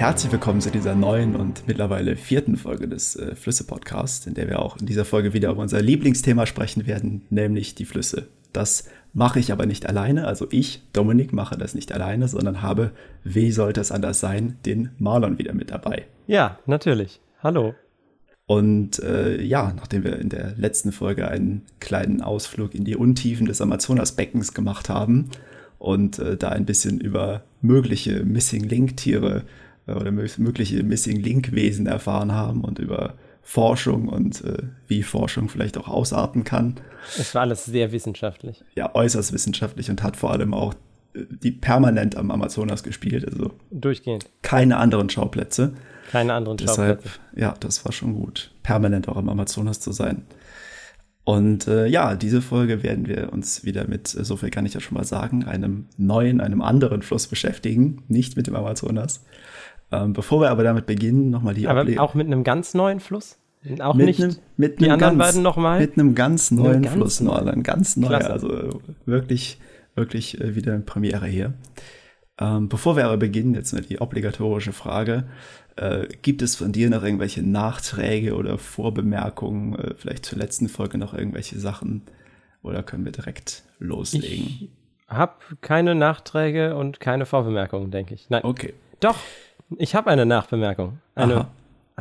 herzlich willkommen zu dieser neuen und mittlerweile vierten Folge des äh, Flüsse-Podcasts, in der wir auch in dieser Folge wieder über unser Lieblingsthema sprechen werden, nämlich die Flüsse. Das mache ich aber nicht alleine, also ich, Dominik, mache das nicht alleine, sondern habe, wie sollte es anders sein, den Marlon wieder mit dabei. Ja, natürlich. Hallo. Und äh, ja, nachdem wir in der letzten Folge einen kleinen Ausflug in die Untiefen des Amazonasbeckens gemacht haben und äh, da ein bisschen über mögliche Missing Link Tiere äh, oder mögliche Missing Link Wesen erfahren haben und über Forschung und äh, wie Forschung vielleicht auch ausarten kann. Es war alles sehr wissenschaftlich. Ja, äußerst wissenschaftlich und hat vor allem auch äh, die permanent am Amazonas gespielt. Also durchgehend. Keine anderen Schauplätze. Keine anderen Deshalb, Schauplätze. Ja, das war schon gut, permanent auch am Amazonas zu sein. Und äh, ja, diese Folge werden wir uns wieder mit, äh, so viel kann ich ja schon mal sagen, einem neuen, einem anderen Fluss beschäftigen, nicht mit dem Amazonas. Ähm, bevor wir aber damit beginnen, nochmal die Aber Able auch mit einem ganz neuen Fluss? Auch mit nicht einem, mit die anderen ganz, beiden nochmal? Mit einem ganz neuen ganz Fluss, neu. ein ganz neuer, also wirklich, wirklich äh, wieder eine Premiere hier. Ähm, bevor wir aber beginnen, jetzt mal die obligatorische Frage. Äh, gibt es von dir noch irgendwelche Nachträge oder Vorbemerkungen, äh, vielleicht zur letzten Folge noch irgendwelche Sachen? Oder können wir direkt loslegen? Ich habe keine Nachträge und keine Vorbemerkungen, denke ich. Nein. Okay. Doch, ich habe eine Nachbemerkung. Eine Aha.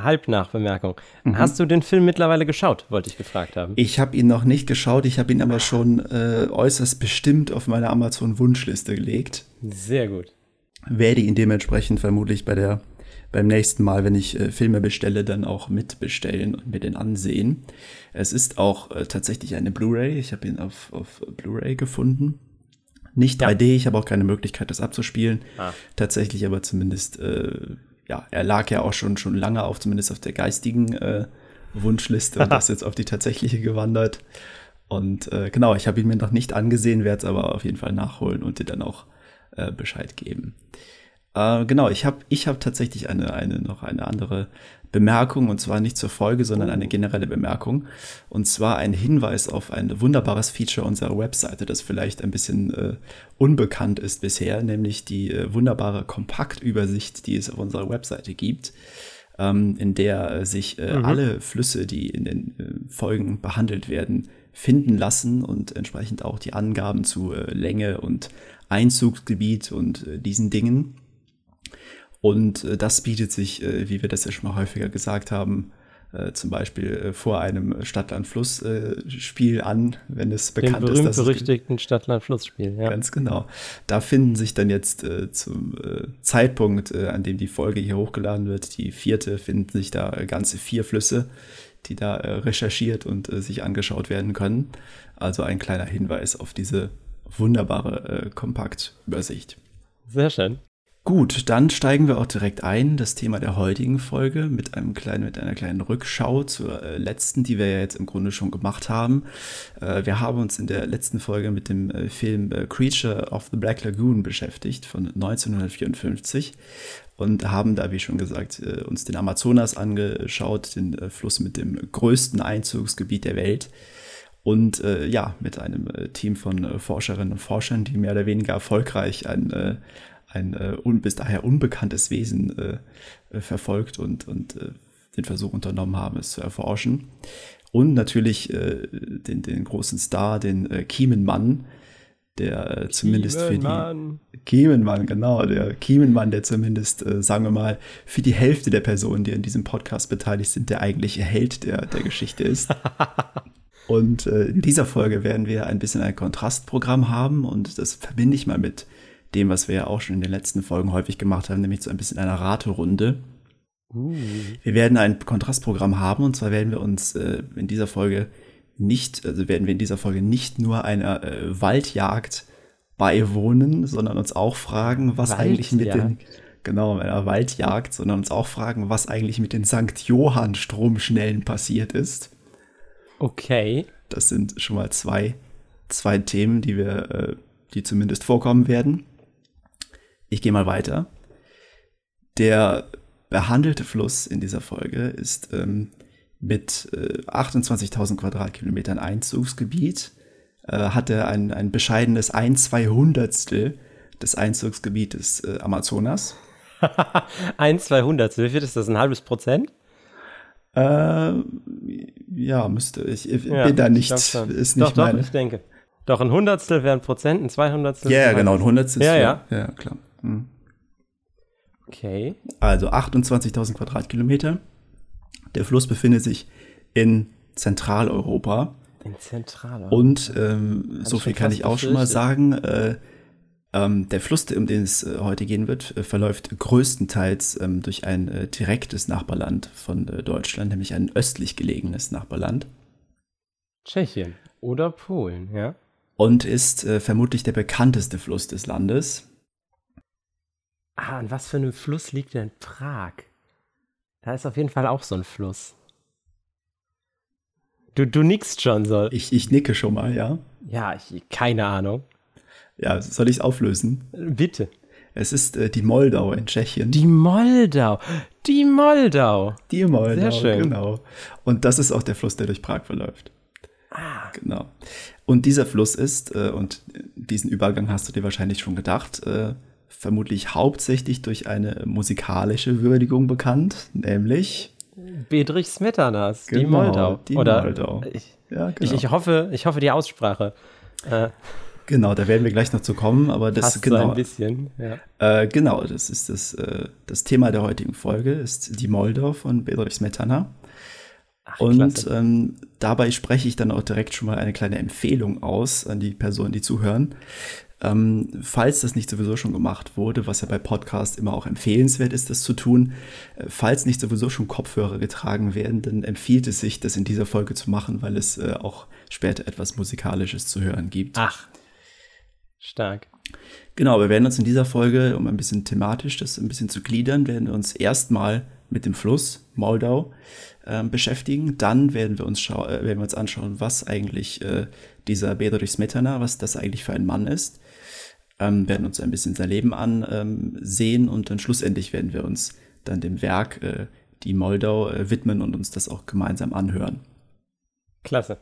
Halbnachbemerkung. Mhm. Hast du den Film mittlerweile geschaut, wollte ich gefragt haben. Ich habe ihn noch nicht geschaut, ich habe ihn aber schon äh, äußerst bestimmt auf meine Amazon-Wunschliste gelegt. Sehr gut. Werde ihn dementsprechend vermutlich bei der beim nächsten Mal, wenn ich äh, Filme bestelle, dann auch mitbestellen und mir den ansehen. Es ist auch äh, tatsächlich eine Blu-ray. Ich habe ihn auf, auf Blu-ray gefunden. Nicht 3D, ja. ich habe auch keine Möglichkeit, das abzuspielen. Ah. Tatsächlich aber zumindest, äh, ja, er lag ja auch schon, schon lange auf, zumindest auf der geistigen äh, Wunschliste und ist jetzt auf die tatsächliche gewandert. Und äh, genau, ich habe ihn mir noch nicht angesehen, werde es aber auf jeden Fall nachholen und dir dann auch äh, Bescheid geben. Äh, genau, ich habe ich hab tatsächlich eine, eine, noch eine andere Bemerkung, und zwar nicht zur Folge, sondern eine generelle Bemerkung. Und zwar ein Hinweis auf ein wunderbares Feature unserer Webseite, das vielleicht ein bisschen äh, unbekannt ist bisher, nämlich die äh, wunderbare Kompaktübersicht, die es auf unserer Webseite gibt, ähm, in der äh, sich äh, mhm. alle Flüsse, die in den äh, Folgen behandelt werden, finden lassen und entsprechend auch die Angaben zu äh, Länge und Einzugsgebiet und diesen Dingen. Und äh, das bietet sich, äh, wie wir das ja schon mal häufiger gesagt haben, äh, zum Beispiel äh, vor einem Stadtland-Fluss-Spiel an, wenn es bekannt Den berühmt ist. Den berüchtigten Stadtland-Fluss-Spiel, ja. Ganz genau. Da finden sich dann jetzt äh, zum äh, Zeitpunkt, an dem die Folge hier hochgeladen wird, die vierte, finden sich da ganze vier Flüsse, die da recherchiert und sich angeschaut werden können. Also ein kleiner Hinweis auf diese wunderbare Kompaktübersicht. Sehr schön. Gut, dann steigen wir auch direkt ein, das Thema der heutigen Folge mit einem kleinen, mit einer kleinen Rückschau zur äh, letzten, die wir ja jetzt im Grunde schon gemacht haben. Äh, wir haben uns in der letzten Folge mit dem äh, Film äh, Creature of the Black Lagoon beschäftigt von 1954 und haben da, wie schon gesagt, äh, uns den Amazonas angeschaut, den äh, Fluss mit dem größten Einzugsgebiet der Welt. Und ja, mit einem Team von Forscherinnen und Forschern, die mehr oder weniger erfolgreich ein ein äh, un, bis daher unbekanntes Wesen äh, äh, verfolgt und, und äh, den Versuch unternommen haben, es zu erforschen. Und natürlich äh, den, den großen Star, den äh, Kiemenmann, der äh, zumindest für die Kiemenmann, genau, der Kiemenmann, der zumindest, äh, sagen wir mal, für die Hälfte der Personen, die in diesem Podcast beteiligt sind, der eigentliche Held der, der Geschichte ist. und äh, in dieser Folge werden wir ein bisschen ein Kontrastprogramm haben und das verbinde ich mal mit dem, was wir ja auch schon in den letzten Folgen häufig gemacht haben, nämlich so ein bisschen einer Raterunde. Uh. Wir werden ein Kontrastprogramm haben und zwar werden wir uns äh, in dieser Folge nicht, also werden wir in dieser Folge nicht nur einer äh, Waldjagd beiwohnen, sondern uns auch fragen, was Waldjagd. eigentlich mit den genau einer Waldjagd, sondern uns auch fragen, was eigentlich mit den St. Johann Stromschnellen passiert ist. Okay. Das sind schon mal zwei, zwei Themen, die wir, äh, die zumindest vorkommen werden. Ich gehe mal weiter. Der behandelte Fluss in dieser Folge ist ähm, mit äh, 28.000 Quadratkilometern Einzugsgebiet, äh, hat er ein, ein bescheidenes ein Zweihundertstel des Einzugsgebietes äh, Amazonas. ein Zweihundertstel, wie viel ist das? Ein halbes Prozent? Äh, ja, müsste ich. Ich ja, bin da nicht. Ist nicht doch, meine. doch, ich denke. Doch, ein Hundertstel wäre ein Prozent, ein Zweihundertstel. Ja, yeah, genau, ein Hundertstel. Ja, ja. Ja, klar. Hm. Okay. Also 28.000 Quadratkilometer. Der Fluss befindet sich in Zentraleuropa. In Zentraleuropa. Und ähm, so viel kann ich auch schon mal sagen. Äh, ähm, der Fluss, um den es äh, heute gehen wird, äh, verläuft größtenteils ähm, durch ein äh, direktes Nachbarland von äh, Deutschland, nämlich ein östlich gelegenes Nachbarland. Tschechien oder Polen, ja. Und ist äh, vermutlich der bekannteste Fluss des Landes. Ah, an was für einem Fluss liegt denn Prag? Da ist auf jeden Fall auch so ein Fluss. Du, du nickst schon so. Ich, ich nicke schon mal, ja. Ja, ich, keine Ahnung. Ja, soll ich es auflösen? Bitte. Es ist äh, die Moldau in Tschechien. Die Moldau. Die Moldau. Die Moldau, Sehr schön. genau. Und das ist auch der Fluss, der durch Prag verläuft. Ah. Genau. Und dieser Fluss ist, äh, und diesen Übergang hast du dir wahrscheinlich schon gedacht, äh, vermutlich hauptsächlich durch eine musikalische Würdigung bekannt, nämlich Bedrich Smetanas, genau, die Moldau. Die Oder Moldau. Ich, ja, genau. ich, ich, hoffe, ich hoffe, die Aussprache. Äh, Genau, da werden wir gleich noch zu kommen, aber das genau. So ein bisschen, ja. Äh, genau, das ist das, äh, das Thema der heutigen Folge, ist die Moldau von Bedrich Smetana. Ach, und ähm, dabei spreche ich dann auch direkt schon mal eine kleine Empfehlung aus an die Personen, die zuhören. Ähm, falls das nicht sowieso schon gemacht wurde, was ja bei Podcasts immer auch empfehlenswert ist, das zu tun, äh, falls nicht sowieso schon Kopfhörer getragen werden, dann empfiehlt es sich, das in dieser Folge zu machen, weil es äh, auch später etwas Musikalisches zu hören gibt. Ach, Stark. Genau, wir werden uns in dieser Folge, um ein bisschen thematisch das ein bisschen zu gliedern, werden wir uns erstmal mit dem Fluss Moldau äh, beschäftigen. Dann werden wir uns, äh, werden wir uns anschauen, was eigentlich äh, dieser Bedrich Smetana, was das eigentlich für ein Mann ist. Ähm, werden uns ein bisschen sein Leben ansehen ähm, und dann schlussendlich werden wir uns dann dem Werk äh, die Moldau äh, widmen und uns das auch gemeinsam anhören. Klasse.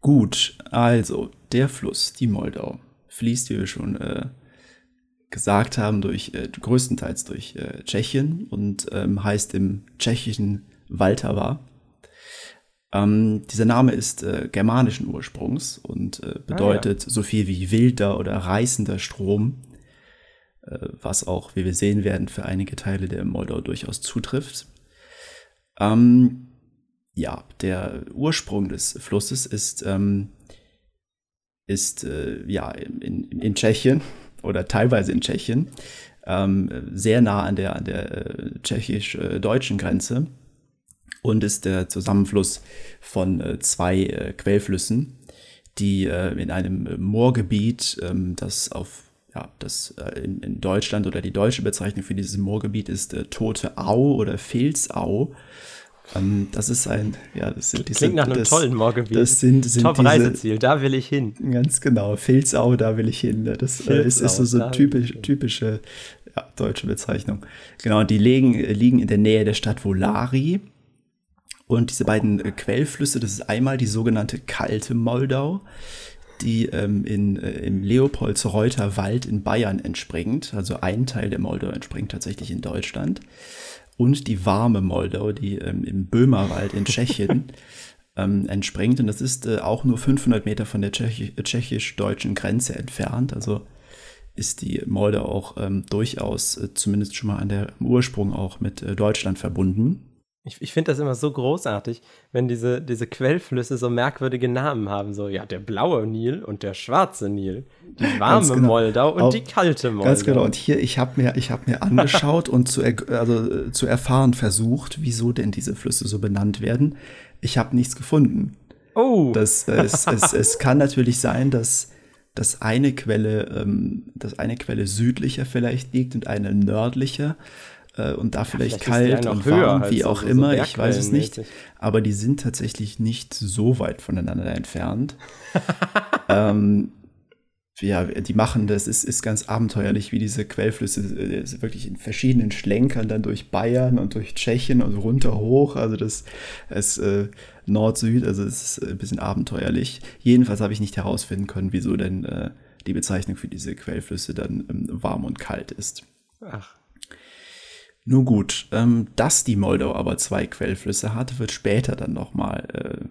Gut, also der Fluss, die Moldau fließt, wie wir schon äh, gesagt haben, durch äh, größtenteils durch äh, Tschechien und ähm, heißt im tschechischen Valtava. Ähm, dieser Name ist äh, germanischen Ursprungs und äh, bedeutet ah, ja. so viel wie wilder oder reißender Strom, äh, was auch, wie wir sehen werden, für einige Teile der Moldau durchaus zutrifft. Ähm, ja, der Ursprung des Flusses ist ähm, ist äh, ja in, in Tschechien oder teilweise in Tschechien, ähm, sehr nah an der, an der äh, tschechisch-deutschen Grenze und ist der Zusammenfluss von äh, zwei äh, Quellflüssen, die äh, in einem Moorgebiet, ähm, das auf ja, das in, Deutschland oder die deutsche Bezeichnung für dieses Moorgebiet ist Tote Au oder Filzau ähm, das ist ein, ja, das sind diese, Klingt nach einem das, tollen Moorgebiet. Das sind, sind Top diese, Reiseziel, da will ich hin. Ganz genau, Filzau, da will ich hin. Das äh, ist, ist so, so typisch, typische ja, deutsche Bezeichnung. Genau, die liegen, liegen in der Nähe der Stadt Volari. Und diese beiden äh, Quellflüsse, das ist einmal die sogenannte Kalte Moldau, die ähm, in, äh, im Leopoldsreuter Wald in Bayern entspringt. Also ein Teil der Moldau entspringt tatsächlich in Deutschland und die warme Moldau, die ähm, im Böhmerwald in Tschechien ähm, entspringt. Und das ist äh, auch nur 500 Meter von der Tschechi tschechisch-deutschen Grenze entfernt. Also ist die Moldau auch ähm, durchaus äh, zumindest schon mal an der Ursprung auch mit äh, Deutschland verbunden. Ich, ich finde das immer so großartig, wenn diese, diese Quellflüsse so merkwürdige Namen haben. So, ja, der blaue Nil und der schwarze Nil, die warme genau. Moldau und Auch, die kalte Moldau. Ganz genau. Und hier, ich habe mir, hab mir angeschaut und zu, also, zu erfahren versucht, wieso denn diese Flüsse so benannt werden. Ich habe nichts gefunden. Oh. Das, äh, es, es, es kann natürlich sein, dass dass eine Quelle, ähm, dass eine Quelle südlicher vielleicht liegt und eine nördlicher äh, und da vielleicht, ja, vielleicht kalt und warm, wie auch so, immer, so ich weiß es nicht. Aber die sind tatsächlich nicht so weit voneinander entfernt. ähm, ja, die machen das, ist, ist ganz abenteuerlich, wie diese Quellflüsse äh, wirklich in verschiedenen Schlenkern dann durch Bayern und durch Tschechien und runter hoch. Also das ist äh, Nord-Süd, also es ist ein bisschen abenteuerlich. Jedenfalls habe ich nicht herausfinden können, wieso denn äh, die Bezeichnung für diese Quellflüsse dann ähm, warm und kalt ist. Ach. Nun gut, ähm, dass die Moldau aber zwei Quellflüsse hat, wird später dann nochmal äh,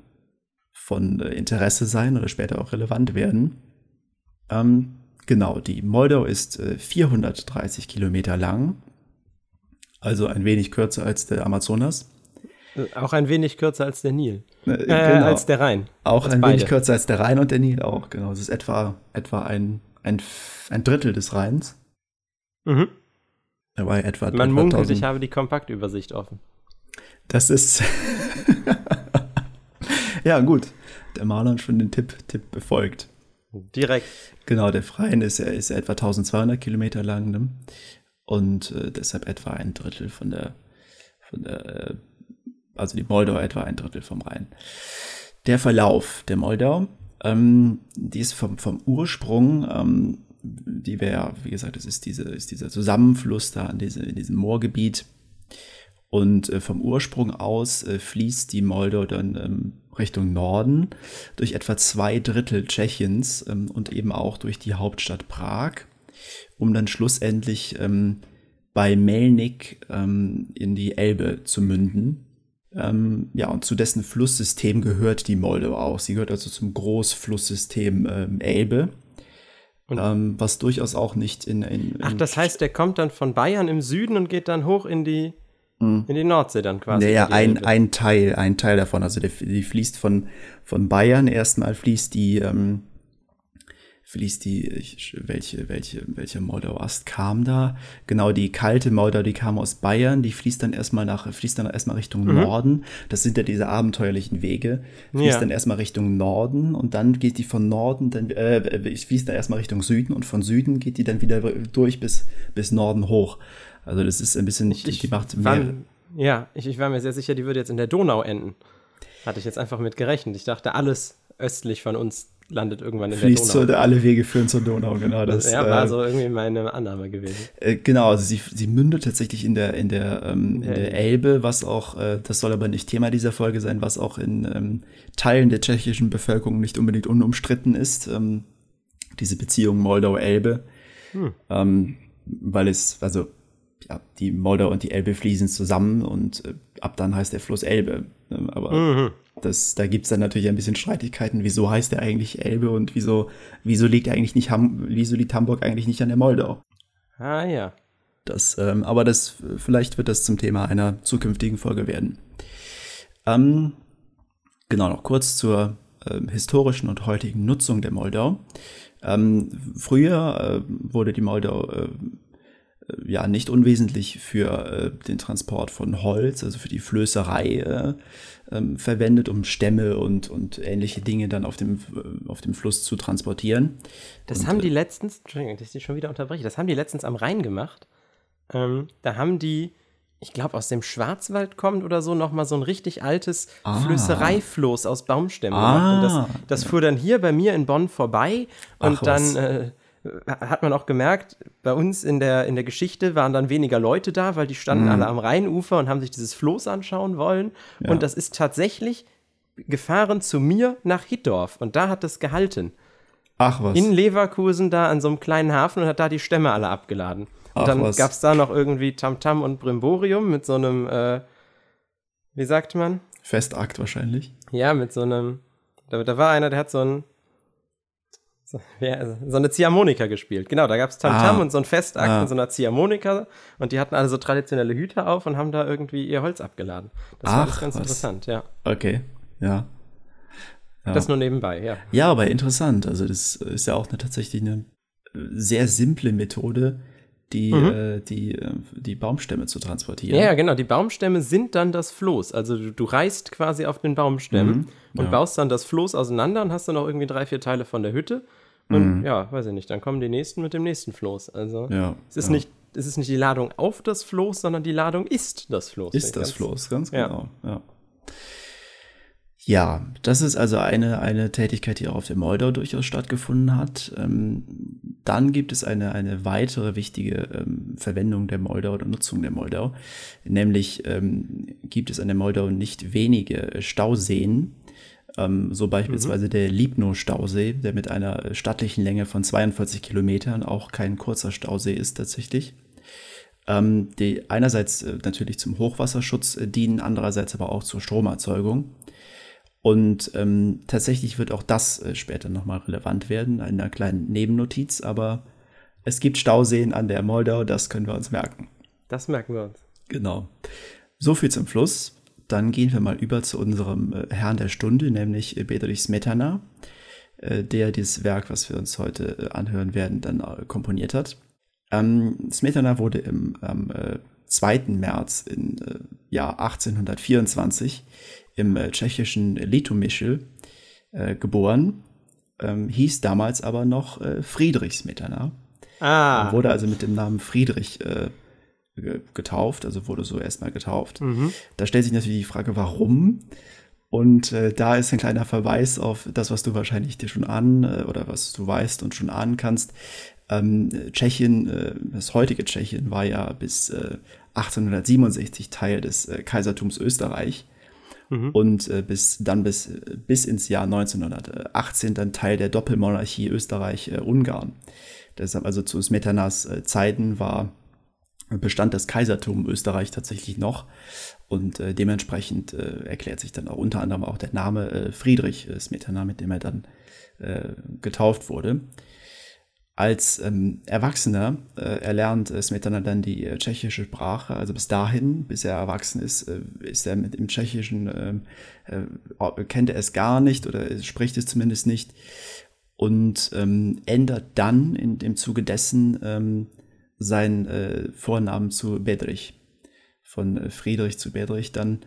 von äh, Interesse sein oder später auch relevant werden. Ähm, genau, die Moldau ist äh, 430 Kilometer lang, also ein wenig kürzer als der Amazonas. Äh, auch ein wenig kürzer als der Nil. Äh, äh, genau. Als der Rhein. Auch als ein beide. wenig kürzer als der Rhein und der Nil auch, genau. Es ist etwa, etwa ein, ein, ein Drittel des Rheins. Mhm. Er war etwa Man munkelt, ich habe die Kompaktübersicht offen. Das ist. ja, gut. Der Marlon schon den Tipp, Tipp befolgt. Direkt. Genau, der Freien ist, ist etwa 1200 Kilometer lang ne? und äh, deshalb etwa ein Drittel von der, von der, äh, also die Moldau etwa ein Drittel vom Rhein. Der Verlauf der Moldau, ähm, die ist vom, vom Ursprung ähm, die wäre, wie gesagt, es ist, diese, ist dieser Zusammenfluss da in, diese, in diesem Moorgebiet. Und äh, vom Ursprung aus äh, fließt die Moldau dann ähm, Richtung Norden durch etwa zwei Drittel Tschechiens ähm, und eben auch durch die Hauptstadt Prag, um dann schlussendlich ähm, bei Melnik ähm, in die Elbe zu münden. Ähm, ja, und zu dessen Flusssystem gehört die Moldau auch. Sie gehört also zum Großflusssystem ähm, Elbe. Ähm, was durchaus auch nicht in, in, in, Ach, das heißt, der kommt dann von Bayern im Süden und geht dann hoch in die, mhm. in die Nordsee dann quasi. Naja, ein, ein Teil, ein Teil davon. Also der, die fließt von, von Bayern erstmal fließt die ähm, fließt die, welche, welche, welche Moldau-Ast kam da? Genau, die kalte Moldau, die kam aus Bayern, die fließt dann erstmal nach, fließt dann erstmal Richtung mhm. Norden. Das sind ja diese abenteuerlichen Wege. Fließt ja. dann erstmal Richtung Norden und dann geht die von Norden, dann, äh, fließt dann erstmal Richtung Süden und von Süden geht die dann wieder durch bis, bis Norden hoch. Also das ist ein bisschen, ich, die macht mehr. War, ja, ich, ich war mir sehr sicher, die würde jetzt in der Donau enden. Hatte ich jetzt einfach mit gerechnet. Ich dachte, alles östlich von uns landet irgendwann in Fließt der Donau. Zu, alle Wege führen zur Donau, genau. Das, ja, war äh, so irgendwie meine Annahme gewesen. Äh, genau, also sie, sie mündet tatsächlich in der, in der, ähm, in der Elbe, was auch, äh, das soll aber nicht Thema dieser Folge sein, was auch in ähm, Teilen der tschechischen Bevölkerung nicht unbedingt unumstritten ist. Ähm, diese Beziehung Moldau-Elbe. Hm. Ähm, weil es, also ja, die Moldau und die Elbe fließen zusammen und äh, ab dann heißt der Fluss Elbe. Ähm, aber mhm. das, da gibt es dann natürlich ein bisschen Streitigkeiten, wieso heißt der eigentlich Elbe und wieso, wieso liegt eigentlich nicht Ham, wieso liegt Hamburg eigentlich nicht an der Moldau? Ah ja. Das, ähm, aber das, vielleicht wird das zum Thema einer zukünftigen Folge werden. Ähm, genau, noch kurz zur äh, historischen und heutigen Nutzung der Moldau. Ähm, früher äh, wurde die Moldau äh, ja nicht unwesentlich für äh, den Transport von Holz, also für die Flößerei äh, ähm, verwendet, um Stämme und, und ähnliche Dinge dann auf dem, äh, auf dem Fluss zu transportieren. Das und, haben die letztens, Entschuldigung, dass ich schon wieder unterbreche, das haben die letztens am Rhein gemacht. Ähm, da haben die, ich glaube, aus dem Schwarzwald kommt oder so, nochmal so ein richtig altes ah. Flößereifloß aus Baumstämmen ah. gemacht. Und das, das fuhr dann hier bei mir in Bonn vorbei und Ach, dann äh, hat man auch gemerkt, bei uns in der, in der Geschichte waren dann weniger Leute da, weil die standen mhm. alle am Rheinufer und haben sich dieses Floß anschauen wollen. Ja. Und das ist tatsächlich gefahren zu mir nach Hittdorf und da hat es gehalten. Ach was. In Leverkusen da an so einem kleinen Hafen und hat da die Stämme alle abgeladen. Und Ach dann gab es da noch irgendwie Tamtam -Tam und Brimborium mit so einem, äh, wie sagt man? Festakt wahrscheinlich. Ja, mit so einem, da, da war einer, der hat so ein so, ja, so eine Ziehharmonika gespielt. Genau, da gab es Tamtam ah. und so ein Festakt ah. mit so einer Ziehharmonika und die hatten alle so traditionelle Hüte auf und haben da irgendwie ihr Holz abgeladen. Das Ach, war alles ganz was. interessant, ja. Okay, ja. ja. Das nur nebenbei, ja. Ja, aber interessant. Also das ist ja auch eine, tatsächlich eine sehr simple Methode, die, mhm. äh, die, äh, die Baumstämme zu transportieren. Ja, genau. Die Baumstämme sind dann das Floß. Also du, du reißt quasi auf den Baumstämmen mhm. und ja. baust dann das Floß auseinander und hast dann noch irgendwie drei, vier Teile von der Hütte. Und mhm. ja, weiß ich nicht, dann kommen die nächsten mit dem nächsten Floß. Also ja, es ist ja. nicht es ist nicht die Ladung auf das Floß, sondern die Ladung ist das Floß. Ist das Floß, ganz genau. Ja. Ja, das ist also eine, eine Tätigkeit, die auch auf der Moldau durchaus stattgefunden hat. Ähm, dann gibt es eine, eine weitere wichtige ähm, Verwendung der Moldau oder Nutzung der Moldau. Nämlich ähm, gibt es an der Moldau nicht wenige Stauseen. Ähm, so beispielsweise mhm. der Libno-Stausee, der mit einer stattlichen Länge von 42 Kilometern auch kein kurzer Stausee ist tatsächlich. die einerseits äh, natürlich zum Hochwasserschutz äh, dienen, andererseits aber auch zur Stromerzeugung. Und ähm, tatsächlich wird auch das äh, später nochmal relevant werden, einer kleinen Nebennotiz, aber es gibt Stauseen an der Moldau, das können wir uns merken. Das merken wir uns. Genau. So viel zum Fluss. Dann gehen wir mal über zu unserem äh, Herrn der Stunde, nämlich äh, Bedrich Smetana, äh, der dieses Werk, was wir uns heute äh, anhören werden, dann äh, komponiert hat. Ähm, Smetana wurde im, am 2. Äh, März im Jahr 1824 im tschechischen Litomyschl geboren, ähm, hieß damals aber noch Friedrich Smetana. Ah. Wurde also mit dem Namen Friedrich getauft, also wurde so erstmal getauft. Mhm. Da stellt sich natürlich die Frage, warum? Und äh, da ist ein kleiner Verweis auf das, was du wahrscheinlich dir schon an äh, oder was du weißt und schon ahnen kannst. Ähm, Tschechien, äh, das heutige Tschechien, war ja bis 1867 äh, Teil des äh, Kaisertums Österreich. Mhm. Und äh, bis dann bis, bis ins Jahr 1918 dann Teil der Doppelmonarchie Österreich-Ungarn. Deshalb also zu Smetanas Zeiten war bestand das Kaisertum Österreich tatsächlich noch. Und äh, dementsprechend äh, erklärt sich dann auch unter anderem auch der Name äh, Friedrich äh, Smetana, mit dem er dann äh, getauft wurde. Als ähm, Erwachsener äh, erlernt äh, Smetana dann die äh, tschechische Sprache. Also bis dahin, bis er erwachsen ist, äh, ist er mit dem Tschechischen, ähm, äh, kennt er es gar nicht oder spricht es zumindest nicht. Und ähm, ändert dann in, im Zuge dessen ähm, seinen äh, Vornamen zu Bedrich. Von äh, Friedrich zu Bedrich dann.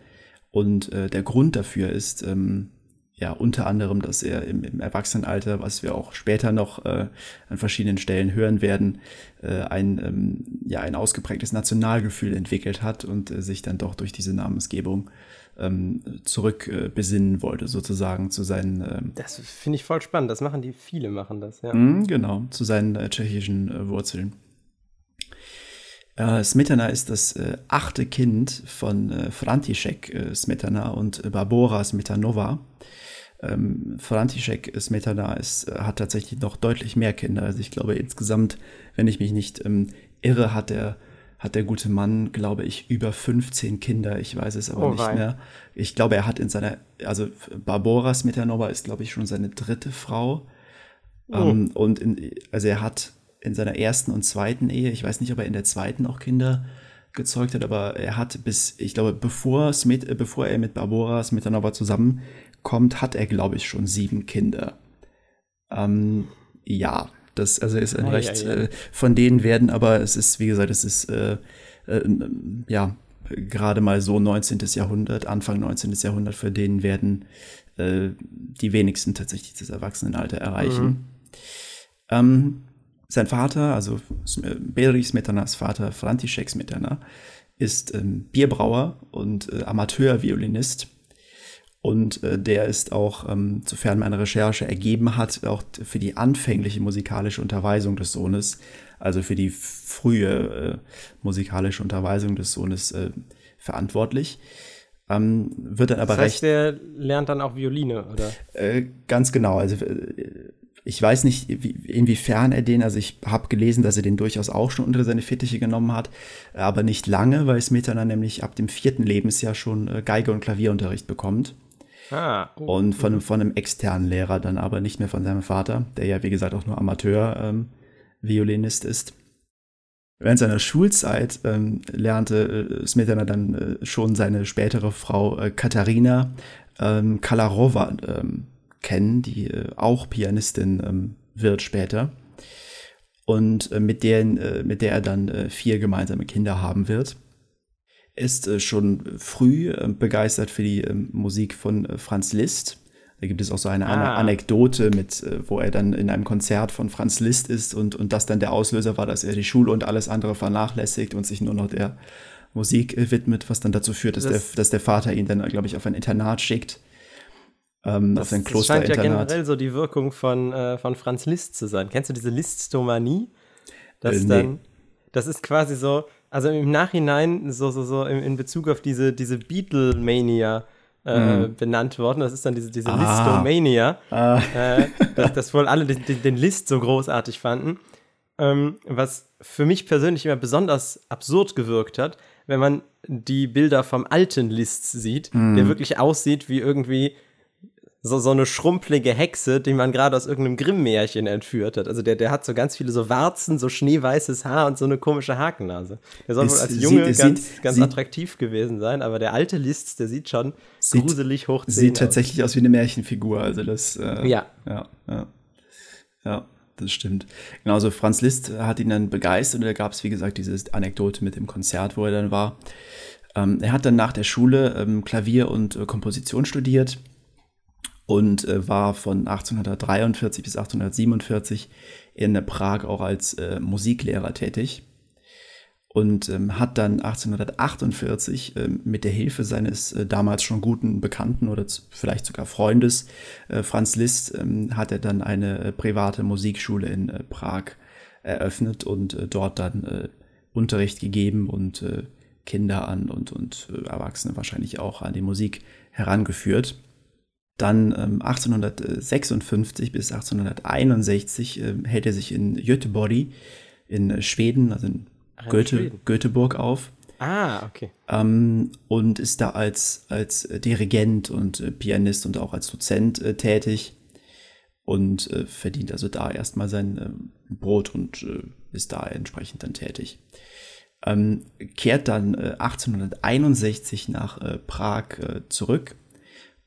Und der Grund dafür ist ähm, ja unter anderem, dass er im, im Erwachsenenalter, was wir auch später noch äh, an verschiedenen Stellen hören werden, äh, ein, ähm, ja, ein ausgeprägtes Nationalgefühl entwickelt hat und äh, sich dann doch durch diese Namensgebung ähm, zurückbesinnen äh, wollte, sozusagen zu seinen. Ähm, das finde ich voll spannend. Das machen die, viele machen das, ja. Mh, genau, zu seinen äh, tschechischen äh, Wurzeln. Äh, Smetana ist das äh, achte Kind von äh, František äh, Smetana und äh, Barbora Smetanova. Ähm, František Smetana ist, äh, hat tatsächlich noch deutlich mehr Kinder. Also ich glaube insgesamt, wenn ich mich nicht ähm, irre, hat der, hat der gute Mann, glaube ich, über 15 Kinder. Ich weiß es aber oh, nicht mehr. Ich glaube, er hat in seiner, also Barbora Smetanova ist, glaube ich, schon seine dritte Frau. Oh. Ähm, und in, also er hat in seiner ersten und zweiten Ehe, ich weiß nicht, ob er in der zweiten auch Kinder gezeugt hat, aber er hat bis, ich glaube, bevor, Smith, äh, bevor er mit Barbara Smetana zusammenkommt, hat er, glaube ich, schon sieben Kinder. Ähm, ja, das also ist ein ah, recht, ja, ja. Äh, von denen werden aber, es ist, wie gesagt, es ist, äh, äh, ja, gerade mal so 19. Jahrhundert, Anfang 19. Jahrhundert, für denen werden äh, die wenigsten tatsächlich das Erwachsenenalter erreichen. Mhm. Ähm, sein Vater, also Beri Smetanas Vater, František Smetana, ist ähm, Bierbrauer und äh, Amateurviolinist. Und äh, der ist auch, ähm, sofern meine Recherche ergeben hat, auch für die anfängliche musikalische Unterweisung des Sohnes, also für die frühe äh, musikalische Unterweisung des Sohnes äh, verantwortlich. Ähm, wird dann aber das heißt, recht. Der lernt dann auch Violine, oder? Äh, ganz genau. Also äh, ich weiß nicht, wie, inwiefern er den, also ich habe gelesen, dass er den durchaus auch schon unter seine Fittiche genommen hat, aber nicht lange, weil Smetana nämlich ab dem vierten Lebensjahr schon äh, Geige und Klavierunterricht bekommt. Ah, oh, und von, von einem externen Lehrer dann aber nicht mehr von seinem Vater, der ja wie gesagt auch nur Amateur-Violinist ähm, ist. Während seiner Schulzeit ähm, lernte äh, Smetana dann äh, schon seine spätere Frau äh, Katharina ähm, Kalarova ähm, kennen, die äh, auch Pianistin ähm, wird später. Und äh, mit, der, äh, mit der er dann vier gemeinsame Kinder haben wird. Ist schon früh begeistert für die ähm, Musik von Franz Liszt. Da gibt es auch so eine ah. Anekdote mit, wo er dann in einem Konzert von Franz Liszt ist und, und das dann der Auslöser war, dass er die Schule und alles andere vernachlässigt und sich nur noch der Musik widmet, was dann dazu führt, dass, das der, dass der Vater ihn dann, glaube ich, auf ein Internat schickt ähm, das, Kloster Das scheint ja generell so die Wirkung von, äh, von Franz Liszt zu sein. Kennst du diese Listomanie? Das äh, nee. dann, das ist quasi so, also im Nachhinein so, so, so in, in Bezug auf diese, diese Beatlemania äh, mm. benannt worden. Das ist dann diese, diese ah. Listomania, ah. Äh, dass, dass wohl alle den, den, List so großartig fanden. ähm, was für mich persönlich immer besonders absurd gewirkt hat, wenn man die Bilder vom alten List sieht, mm. der wirklich aussieht wie irgendwie so, so eine schrumpelige Hexe, die man gerade aus irgendeinem Grimm-Märchen entführt hat. Also der, der hat so ganz viele so Warzen, so schneeweißes Haar und so eine komische Hakennase. Der soll es wohl als Junge sieht, ganz, sieht, ganz sieht, attraktiv gewesen sein, aber der alte List, der sieht schon gruselig hoch Sieht tatsächlich aus. wie eine Märchenfigur. Also das, äh, ja. ja. Ja, ja. Das stimmt. Genauso Franz Liszt hat ihn dann begeistert und da gab es, wie gesagt, diese Anekdote mit dem Konzert, wo er dann war. Ähm, er hat dann nach der Schule ähm, Klavier und äh, Komposition studiert und äh, war von 1843 bis 1847 in Prag auch als äh, Musiklehrer tätig und ähm, hat dann 1848 äh, mit der Hilfe seines äh, damals schon guten Bekannten oder vielleicht sogar Freundes äh, Franz Liszt ähm, hat er dann eine äh, private Musikschule in Prag eröffnet und dort dann Unterricht gegeben und Kinder an und, und Erwachsene wahrscheinlich auch an die Musik herangeführt. Dann ähm, 1856 bis 1861 äh, hält er sich in Göteborg in äh, Schweden, also in Goethe, Schweden. Göteborg auf. Ah, okay. Ähm, und ist da als, als Dirigent und äh, Pianist und auch als Dozent äh, tätig und äh, verdient also da erstmal sein äh, Brot und ist da entsprechend dann tätig. Ähm, kehrt dann 1861 nach Prag zurück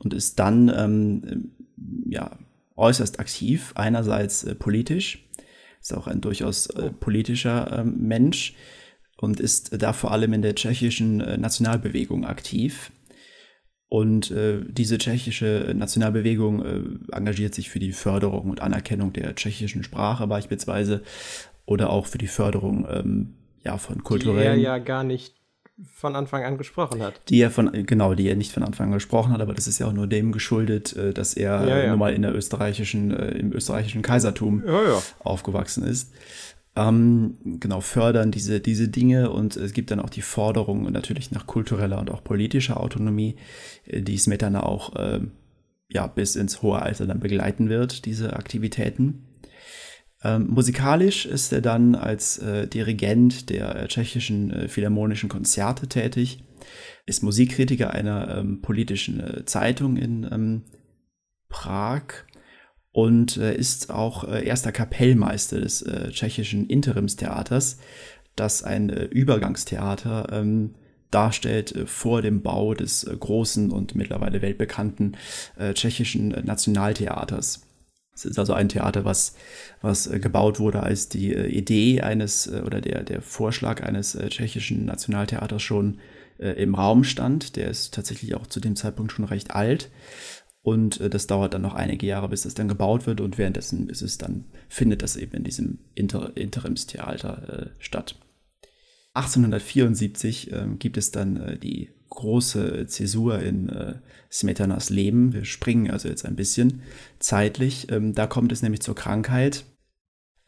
und ist dann ähm, ja, äußerst aktiv, einerseits äh, politisch, ist auch ein durchaus äh, politischer äh, Mensch und ist da vor allem in der tschechischen äh, Nationalbewegung aktiv. Und äh, diese tschechische Nationalbewegung äh, engagiert sich für die Förderung und Anerkennung der tschechischen Sprache beispielsweise oder auch für die Förderung ähm, ja, von kulturellen. Die er ja gar nicht von Anfang an gesprochen hat. Die er von, genau, die er nicht von Anfang an gesprochen hat, aber das ist ja auch nur dem geschuldet, äh, dass er ja, ja. nun mal in der österreichischen, äh, im österreichischen Kaisertum ja, aufgewachsen ist. Ähm, genau, fördern diese, diese Dinge und es gibt dann auch die Forderung natürlich nach kultureller und auch politischer Autonomie, äh, die Smetana auch äh, ja, bis ins hohe Alter dann begleiten wird, diese Aktivitäten. Ähm, musikalisch ist er dann als äh, Dirigent der äh, tschechischen äh, Philharmonischen Konzerte tätig, ist Musikkritiker einer ähm, politischen äh, Zeitung in ähm, Prag und äh, ist auch äh, erster Kapellmeister des tschechischen Interimstheaters, das ein Übergangstheater ähm, darstellt vor dem Bau des großen und mittlerweile weltbekannten tschechischen Nationaltheaters. Es ist also ein Theater, was, was äh, gebaut wurde, als die äh, Idee eines äh, oder der, der Vorschlag eines tschechischen Nationaltheaters schon im Raum stand. Der ist tatsächlich auch zu dem Zeitpunkt schon recht alt. Und das dauert dann noch einige Jahre, bis das dann gebaut wird. Und währenddessen ist es dann, findet das eben in diesem Inter Interimstheater äh, statt. 1874 äh, gibt es dann äh, die große Zäsur in äh, Smetanas Leben. Wir springen also jetzt ein bisschen zeitlich. Ähm, da kommt es nämlich zur Krankheit.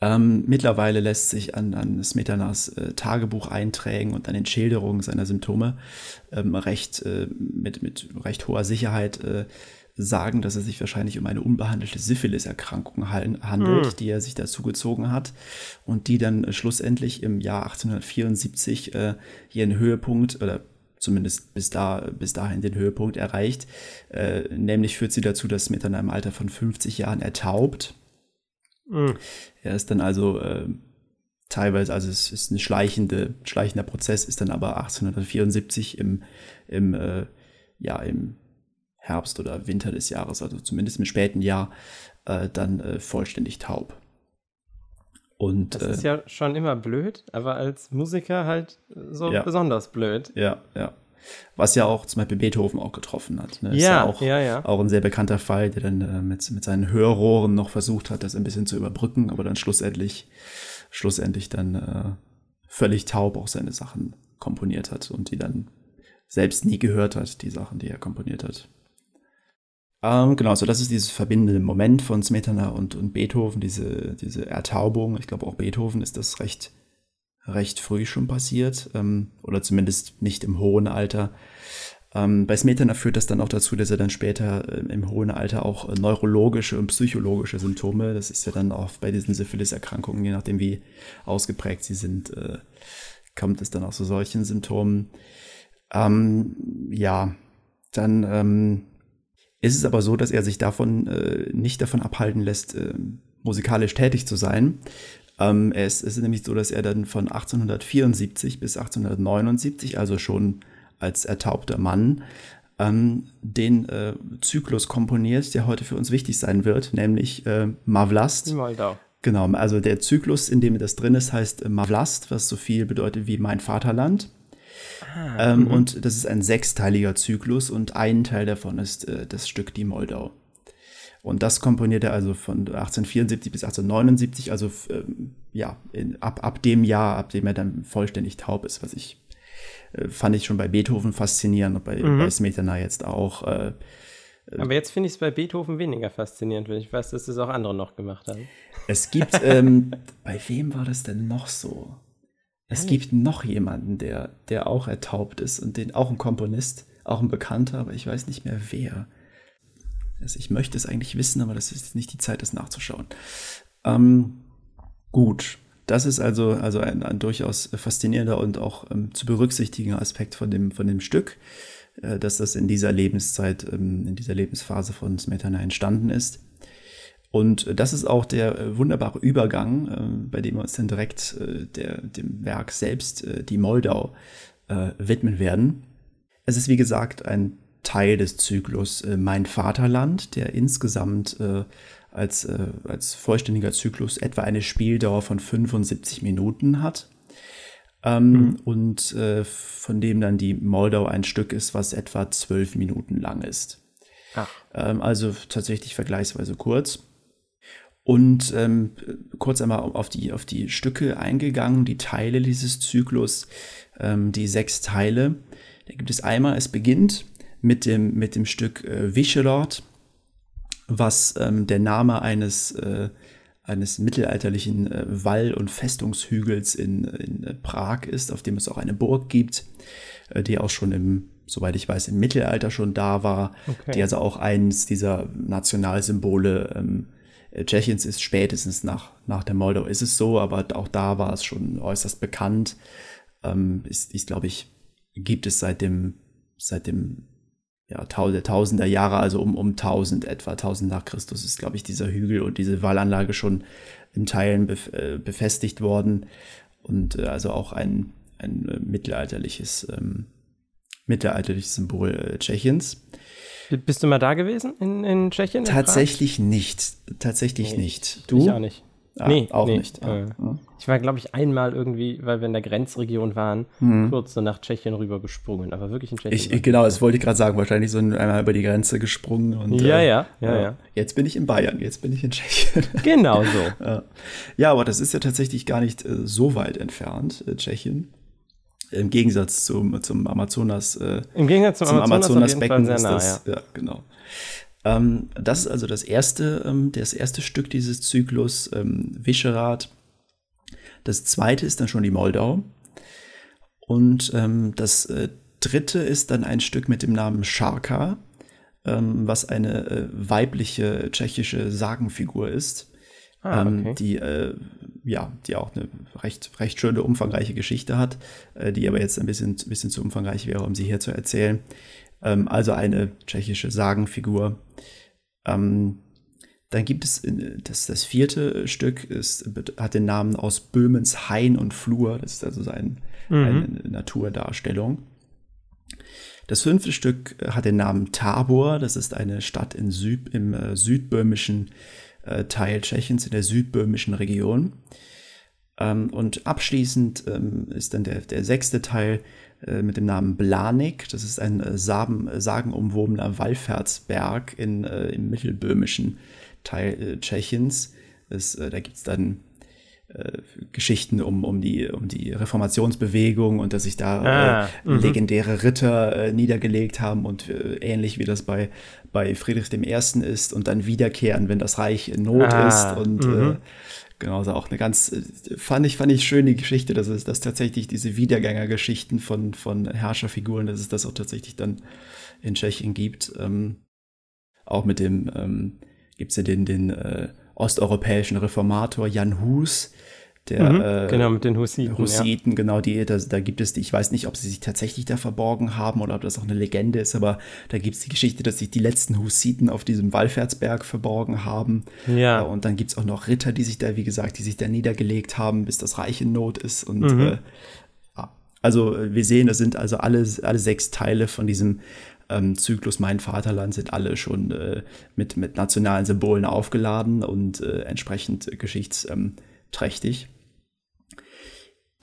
Ähm, mittlerweile lässt sich an, an Smetanas äh, Tagebucheinträgen und an den Schilderungen seiner Symptome ähm, recht, äh, mit, mit recht hoher Sicherheit äh, sagen, dass es sich wahrscheinlich um eine unbehandelte Syphilis-Erkrankung handelt, mhm. die er sich dazu gezogen hat und die dann äh, schlussendlich im Jahr 1874 äh, ihren Höhepunkt oder zumindest bis, da, bis dahin den Höhepunkt erreicht. Äh, nämlich führt sie dazu, dass Smith in einem Alter von 50 Jahren ertaubt. Mhm. Er ist dann also äh, teilweise, also es ist ein schleichende, schleichender Prozess, ist dann aber 1874 im, im, äh, ja, im Herbst oder Winter des Jahres, also zumindest im späten Jahr, äh, dann äh, vollständig taub. Und, das ist äh, ja schon immer blöd, aber als Musiker halt so ja. besonders blöd. Ja, ja. Was ja auch zum Beispiel Beethoven auch getroffen hat. Ne? Ja, ja, auch, ja, ja. auch ein sehr bekannter Fall, der dann äh, mit, mit seinen Hörrohren noch versucht hat, das ein bisschen zu überbrücken, aber dann schlussendlich, schlussendlich dann äh, völlig taub auch seine Sachen komponiert hat und die dann selbst nie gehört hat, die Sachen, die er komponiert hat. Ähm, genau, so das ist dieses verbindende Moment von Smetana und, und Beethoven, diese, diese Ertaubung. Ich glaube, auch Beethoven ist das recht, recht früh schon passiert, ähm, oder zumindest nicht im hohen Alter. Ähm, bei Smetana führt das dann auch dazu, dass er dann später äh, im hohen Alter auch äh, neurologische und psychologische Symptome, das ist ja dann auch bei diesen Syphilis-Erkrankungen, je nachdem wie ausgeprägt sie sind, äh, kommt es dann auch zu solchen Symptomen. Ähm, ja, dann ähm, ist es aber so, dass er sich davon äh, nicht davon abhalten lässt, äh, musikalisch tätig zu sein. Ähm, es, es ist nämlich so, dass er dann von 1874 bis 1879, also schon als ertaubter Mann ähm, den äh, Zyklus komponiert, der heute für uns wichtig sein wird, nämlich äh, Mavlast. Moldau. Genau, also der Zyklus, in dem das drin ist, heißt äh, Mavlast, was so viel bedeutet wie mein Vaterland. Ah, ähm, mhm. und das ist ein sechsteiliger Zyklus und ein Teil davon ist äh, das Stück Die Moldau. Und das komponiert er also von 1874 bis 1879, also ähm, ja, in, ab, ab dem Jahr, ab dem er dann vollständig taub ist, was ich äh, fand ich schon bei Beethoven faszinierend und bei, mhm. bei Smetana jetzt auch. Äh, äh aber jetzt finde ich es bei Beethoven weniger faszinierend, wenn ich weiß, dass das auch andere noch gemacht haben. Es gibt, ähm, bei wem war das denn noch so? Es gibt noch jemanden, der, der auch ertaubt ist und den auch ein Komponist, auch ein Bekannter, aber ich weiß nicht mehr wer. Also ich möchte es eigentlich wissen, aber das ist nicht die Zeit, das nachzuschauen. Ähm, gut, das ist also, also ein, ein durchaus faszinierender und auch ähm, zu berücksichtigender Aspekt von dem, von dem Stück, äh, dass das in dieser Lebenszeit, ähm, in dieser Lebensphase von Smetana entstanden ist. Und das ist auch der äh, wunderbare Übergang, äh, bei dem wir uns dann direkt äh, der, dem Werk selbst, äh, die Moldau, äh, widmen werden. Es ist wie gesagt ein Teil des Zyklus Mein Vaterland, der insgesamt als, äh, als vollständiger Zyklus etwa eine Spieldauer von 75 Minuten hat. Ähm, mhm. Und äh, von dem dann die Moldau ein Stück ist, was etwa zwölf Minuten lang ist. Ähm, also tatsächlich vergleichsweise kurz. Und ähm, kurz einmal auf die, auf die Stücke eingegangen, die Teile dieses Zyklus, ähm, die sechs Teile. Da gibt es einmal, es beginnt mit dem, mit dem Stück äh, Vischelord, was ähm, der Name eines, äh, eines mittelalterlichen äh, Wall- und Festungshügels in, in äh, Prag ist, auf dem es auch eine Burg gibt, äh, die auch schon im, soweit ich weiß, im Mittelalter schon da war, okay. die also auch eines dieser Nationalsymbole ähm, äh, Tschechiens ist, spätestens nach, nach der Moldau ist es so, aber auch da war es schon äußerst bekannt. Ähm, ist, ist glaube ich, gibt es seit dem, seit dem ja, der Tausender Jahre, also um, um 1000 etwa, 1000 nach Christus ist, glaube ich, dieser Hügel und diese Wallanlage schon in Teilen bef äh, befestigt worden und äh, also auch ein, ein äh, mittelalterliches, ähm, mittelalterliches Symbol äh, Tschechiens. Bist du mal da gewesen in, in Tschechien? Tatsächlich nicht. Tatsächlich nee, nicht. Du? Ich auch nicht. Ah, nee, auch nee, nicht. Äh, ja. Ich war, glaube ich, einmal irgendwie, weil wir in der Grenzregion waren, mhm. kurz so nach Tschechien rüber gesprungen, aber wirklich in Tschechien. Ich, genau, das wollte ich gerade sagen, wahrscheinlich so einmal über die Grenze gesprungen. Und, ja, äh, ja, ja, ja. Jetzt bin ich in Bayern, jetzt bin ich in Tschechien. Genau so. ja. ja, aber das ist ja tatsächlich gar nicht äh, so weit entfernt, äh, Tschechien. Im Gegensatz zum, zum Amazonas. Äh, Im Gegensatz zum, zum Amazonas-Becken Amazonas nah, ist das, ja. ja, genau. Ähm, das ist also das erste, ähm, das erste Stück dieses Zyklus, ähm, Vischerat. Das zweite ist dann schon die Moldau. Und ähm, das äh, dritte ist dann ein Stück mit dem Namen Scharka, ähm, was eine äh, weibliche tschechische Sagenfigur ist. Ah, ähm, okay. die äh, ja, die auch eine recht, recht schöne, umfangreiche Geschichte hat, äh, die aber jetzt ein bisschen, bisschen zu umfangreich wäre, um sie hier zu erzählen. Ähm, also eine tschechische Sagenfigur. Ähm, dann gibt es das, das vierte Stück, ist, hat den Namen aus Böhmens Hain und Flur. Das ist also sein, mhm. eine Naturdarstellung. Das fünfte Stück hat den Namen Tabor. Das ist eine Stadt in Süd, im äh, südböhmischen äh, Teil Tschechiens, in der südböhmischen Region. Ähm, und abschließend ähm, ist dann der, der sechste Teil äh, mit dem Namen Blanik. Das ist ein äh, sagenumwobener Wallfahrtsberg in, äh, im mittelböhmischen Teil Tschechiens. Das, da gibt es dann Geschichten um, um, die, um die Reformationsbewegung und dass sich da ah, äh, mhm. legendäre Ritter äh, niedergelegt haben und äh, ähnlich wie das bei, bei Friedrich I. ist und dann wiederkehren, wenn das Reich in Not ah, ist und Genau, also auch eine ganz, äh, fand ich, fand ich schön die Geschichte, dass es dass tatsächlich diese Wiedergängergeschichten von, von Herrscherfiguren, dass es das auch tatsächlich dann in Tschechien gibt. Ähm, auch mit dem, ähm, gibt es ja den, den äh, osteuropäischen Reformator Jan Hus, der, mhm, äh, genau, mit den Hussiten. Hussiten, ja. genau, die, da, da gibt es die, ich weiß nicht, ob sie sich tatsächlich da verborgen haben oder ob das auch eine Legende ist, aber da gibt es die Geschichte, dass sich die letzten Hussiten auf diesem Wallfahrtsberg verborgen haben. Ja. Äh, und dann gibt es auch noch Ritter, die sich da, wie gesagt, die sich da niedergelegt haben, bis das Reich in Not ist. Und mhm. äh, also wir sehen, das sind also alle, alle sechs Teile von diesem ähm, Zyklus Mein Vaterland sind alle schon äh, mit, mit nationalen Symbolen aufgeladen und äh, entsprechend geschichtsträchtig.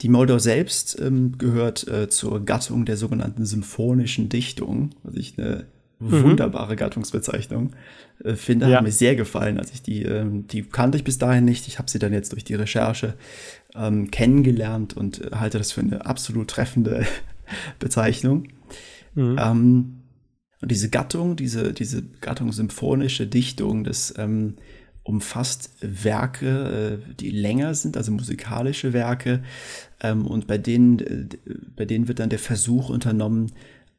Die Moldau selbst ähm, gehört äh, zur Gattung der sogenannten symphonischen Dichtung, was ich eine mhm. wunderbare Gattungsbezeichnung äh, finde. Ja. Hat mir sehr gefallen, als ich die, ähm, die kannte ich bis dahin nicht. Ich habe sie dann jetzt durch die Recherche ähm, kennengelernt und äh, halte das für eine absolut treffende Bezeichnung. Mhm. Ähm, und diese Gattung, diese, diese Gattung symphonische Dichtung, das ähm, umfasst Werke, äh, die länger sind, also musikalische Werke, ähm, und bei denen, äh, bei denen wird dann der Versuch unternommen,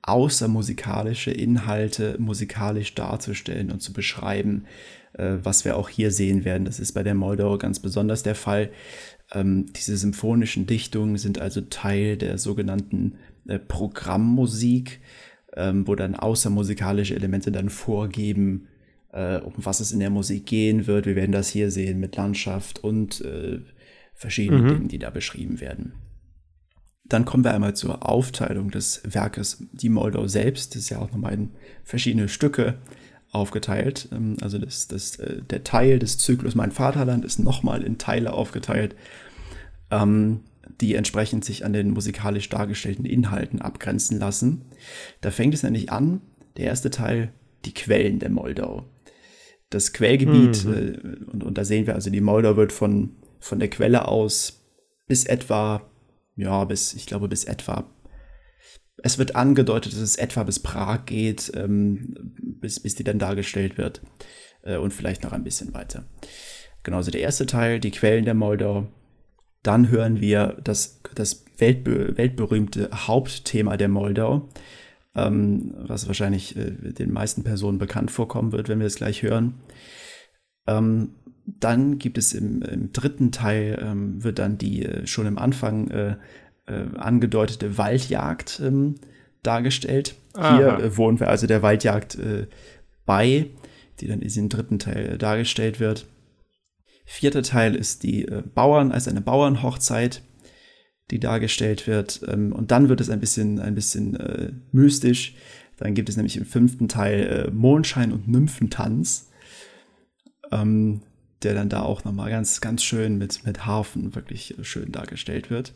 außermusikalische Inhalte musikalisch darzustellen und zu beschreiben, äh, was wir auch hier sehen werden. Das ist bei der Moldau ganz besonders der Fall. Ähm, diese symphonischen Dichtungen sind also Teil der sogenannten Programmmusik, ähm, wo dann außermusikalische Elemente dann vorgeben, äh, um was es in der Musik gehen wird. Wir werden das hier sehen mit Landschaft und äh, verschiedenen mhm. Dingen, die da beschrieben werden. Dann kommen wir einmal zur Aufteilung des Werkes. Die Moldau selbst ist ja auch nochmal in verschiedene Stücke aufgeteilt. Ähm, also das, das, äh, der Teil des Zyklus Mein Vaterland ist nochmal in Teile aufgeteilt, ähm, die entsprechend sich an den musikalisch dargestellten Inhalten abgrenzen lassen. Da fängt es nämlich an, der erste Teil, die Quellen der Moldau das Quellgebiet, mhm. äh, und, und da sehen wir also, die Moldau wird von, von der Quelle aus bis etwa, ja, bis, ich glaube, bis etwa, es wird angedeutet, dass es etwa bis Prag geht, ähm, bis, bis die dann dargestellt wird. Äh, und vielleicht noch ein bisschen weiter. Genauso also der erste Teil, die Quellen der Moldau. Dann hören wir das, das weltbe weltberühmte Hauptthema der Moldau, ähm, was wahrscheinlich äh, den meisten Personen bekannt vorkommen wird, wenn wir es gleich hören. Ähm, dann gibt es im, im dritten Teil, ähm, wird dann die äh, schon im Anfang äh, äh, angedeutete Waldjagd ähm, dargestellt. Aha. Hier äh, wohnen wir also der Waldjagd äh, bei, die dann in diesem dritten Teil dargestellt wird. Vierter Teil ist die Bauern, also eine Bauernhochzeit die dargestellt wird. Ähm, und dann wird es ein bisschen, ein bisschen äh, mystisch. Dann gibt es nämlich im fünften Teil äh, Mondschein und Nymphentanz, ähm, der dann da auch nochmal ganz, ganz schön mit, mit Harfen wirklich schön dargestellt wird.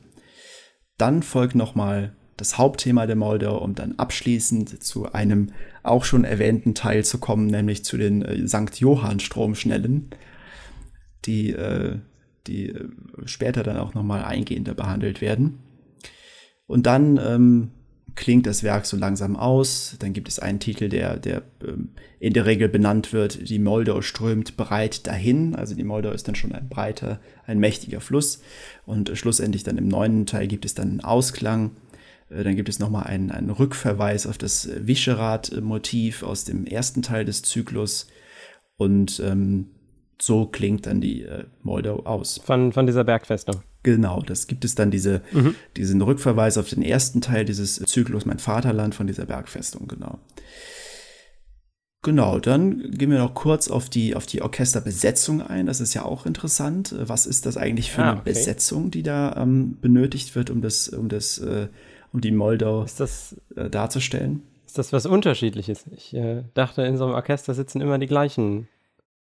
Dann folgt nochmal das Hauptthema der Moldau, um dann abschließend zu einem auch schon erwähnten Teil zu kommen, nämlich zu den äh, St. Johann Stromschnellen, die äh, die äh, später dann auch nochmal eingehender behandelt werden. Und dann ähm, klingt das Werk so langsam aus. Dann gibt es einen Titel, der, der ähm, in der Regel benannt wird, die Moldau strömt breit dahin. Also die Moldau ist dann schon ein breiter, ein mächtiger Fluss. Und schlussendlich dann im neunten Teil gibt es dann einen Ausklang. Äh, dann gibt es nochmal einen, einen Rückverweis auf das Vischerat-Motiv aus dem ersten Teil des Zyklus. Und ähm, so klingt dann die äh, Moldau aus. Von, von dieser Bergfestung. Genau, das gibt es dann diese, mhm. diesen Rückverweis auf den ersten Teil dieses Zyklus Mein Vaterland von dieser Bergfestung, genau. Genau, dann gehen wir noch kurz auf die, auf die Orchesterbesetzung ein. Das ist ja auch interessant. Was ist das eigentlich für ah, eine Besetzung, die da ähm, benötigt wird, um das, um das, äh, um die Moldau das, äh, darzustellen? Ist das was Unterschiedliches? Ich äh, dachte, in so einem Orchester sitzen immer die gleichen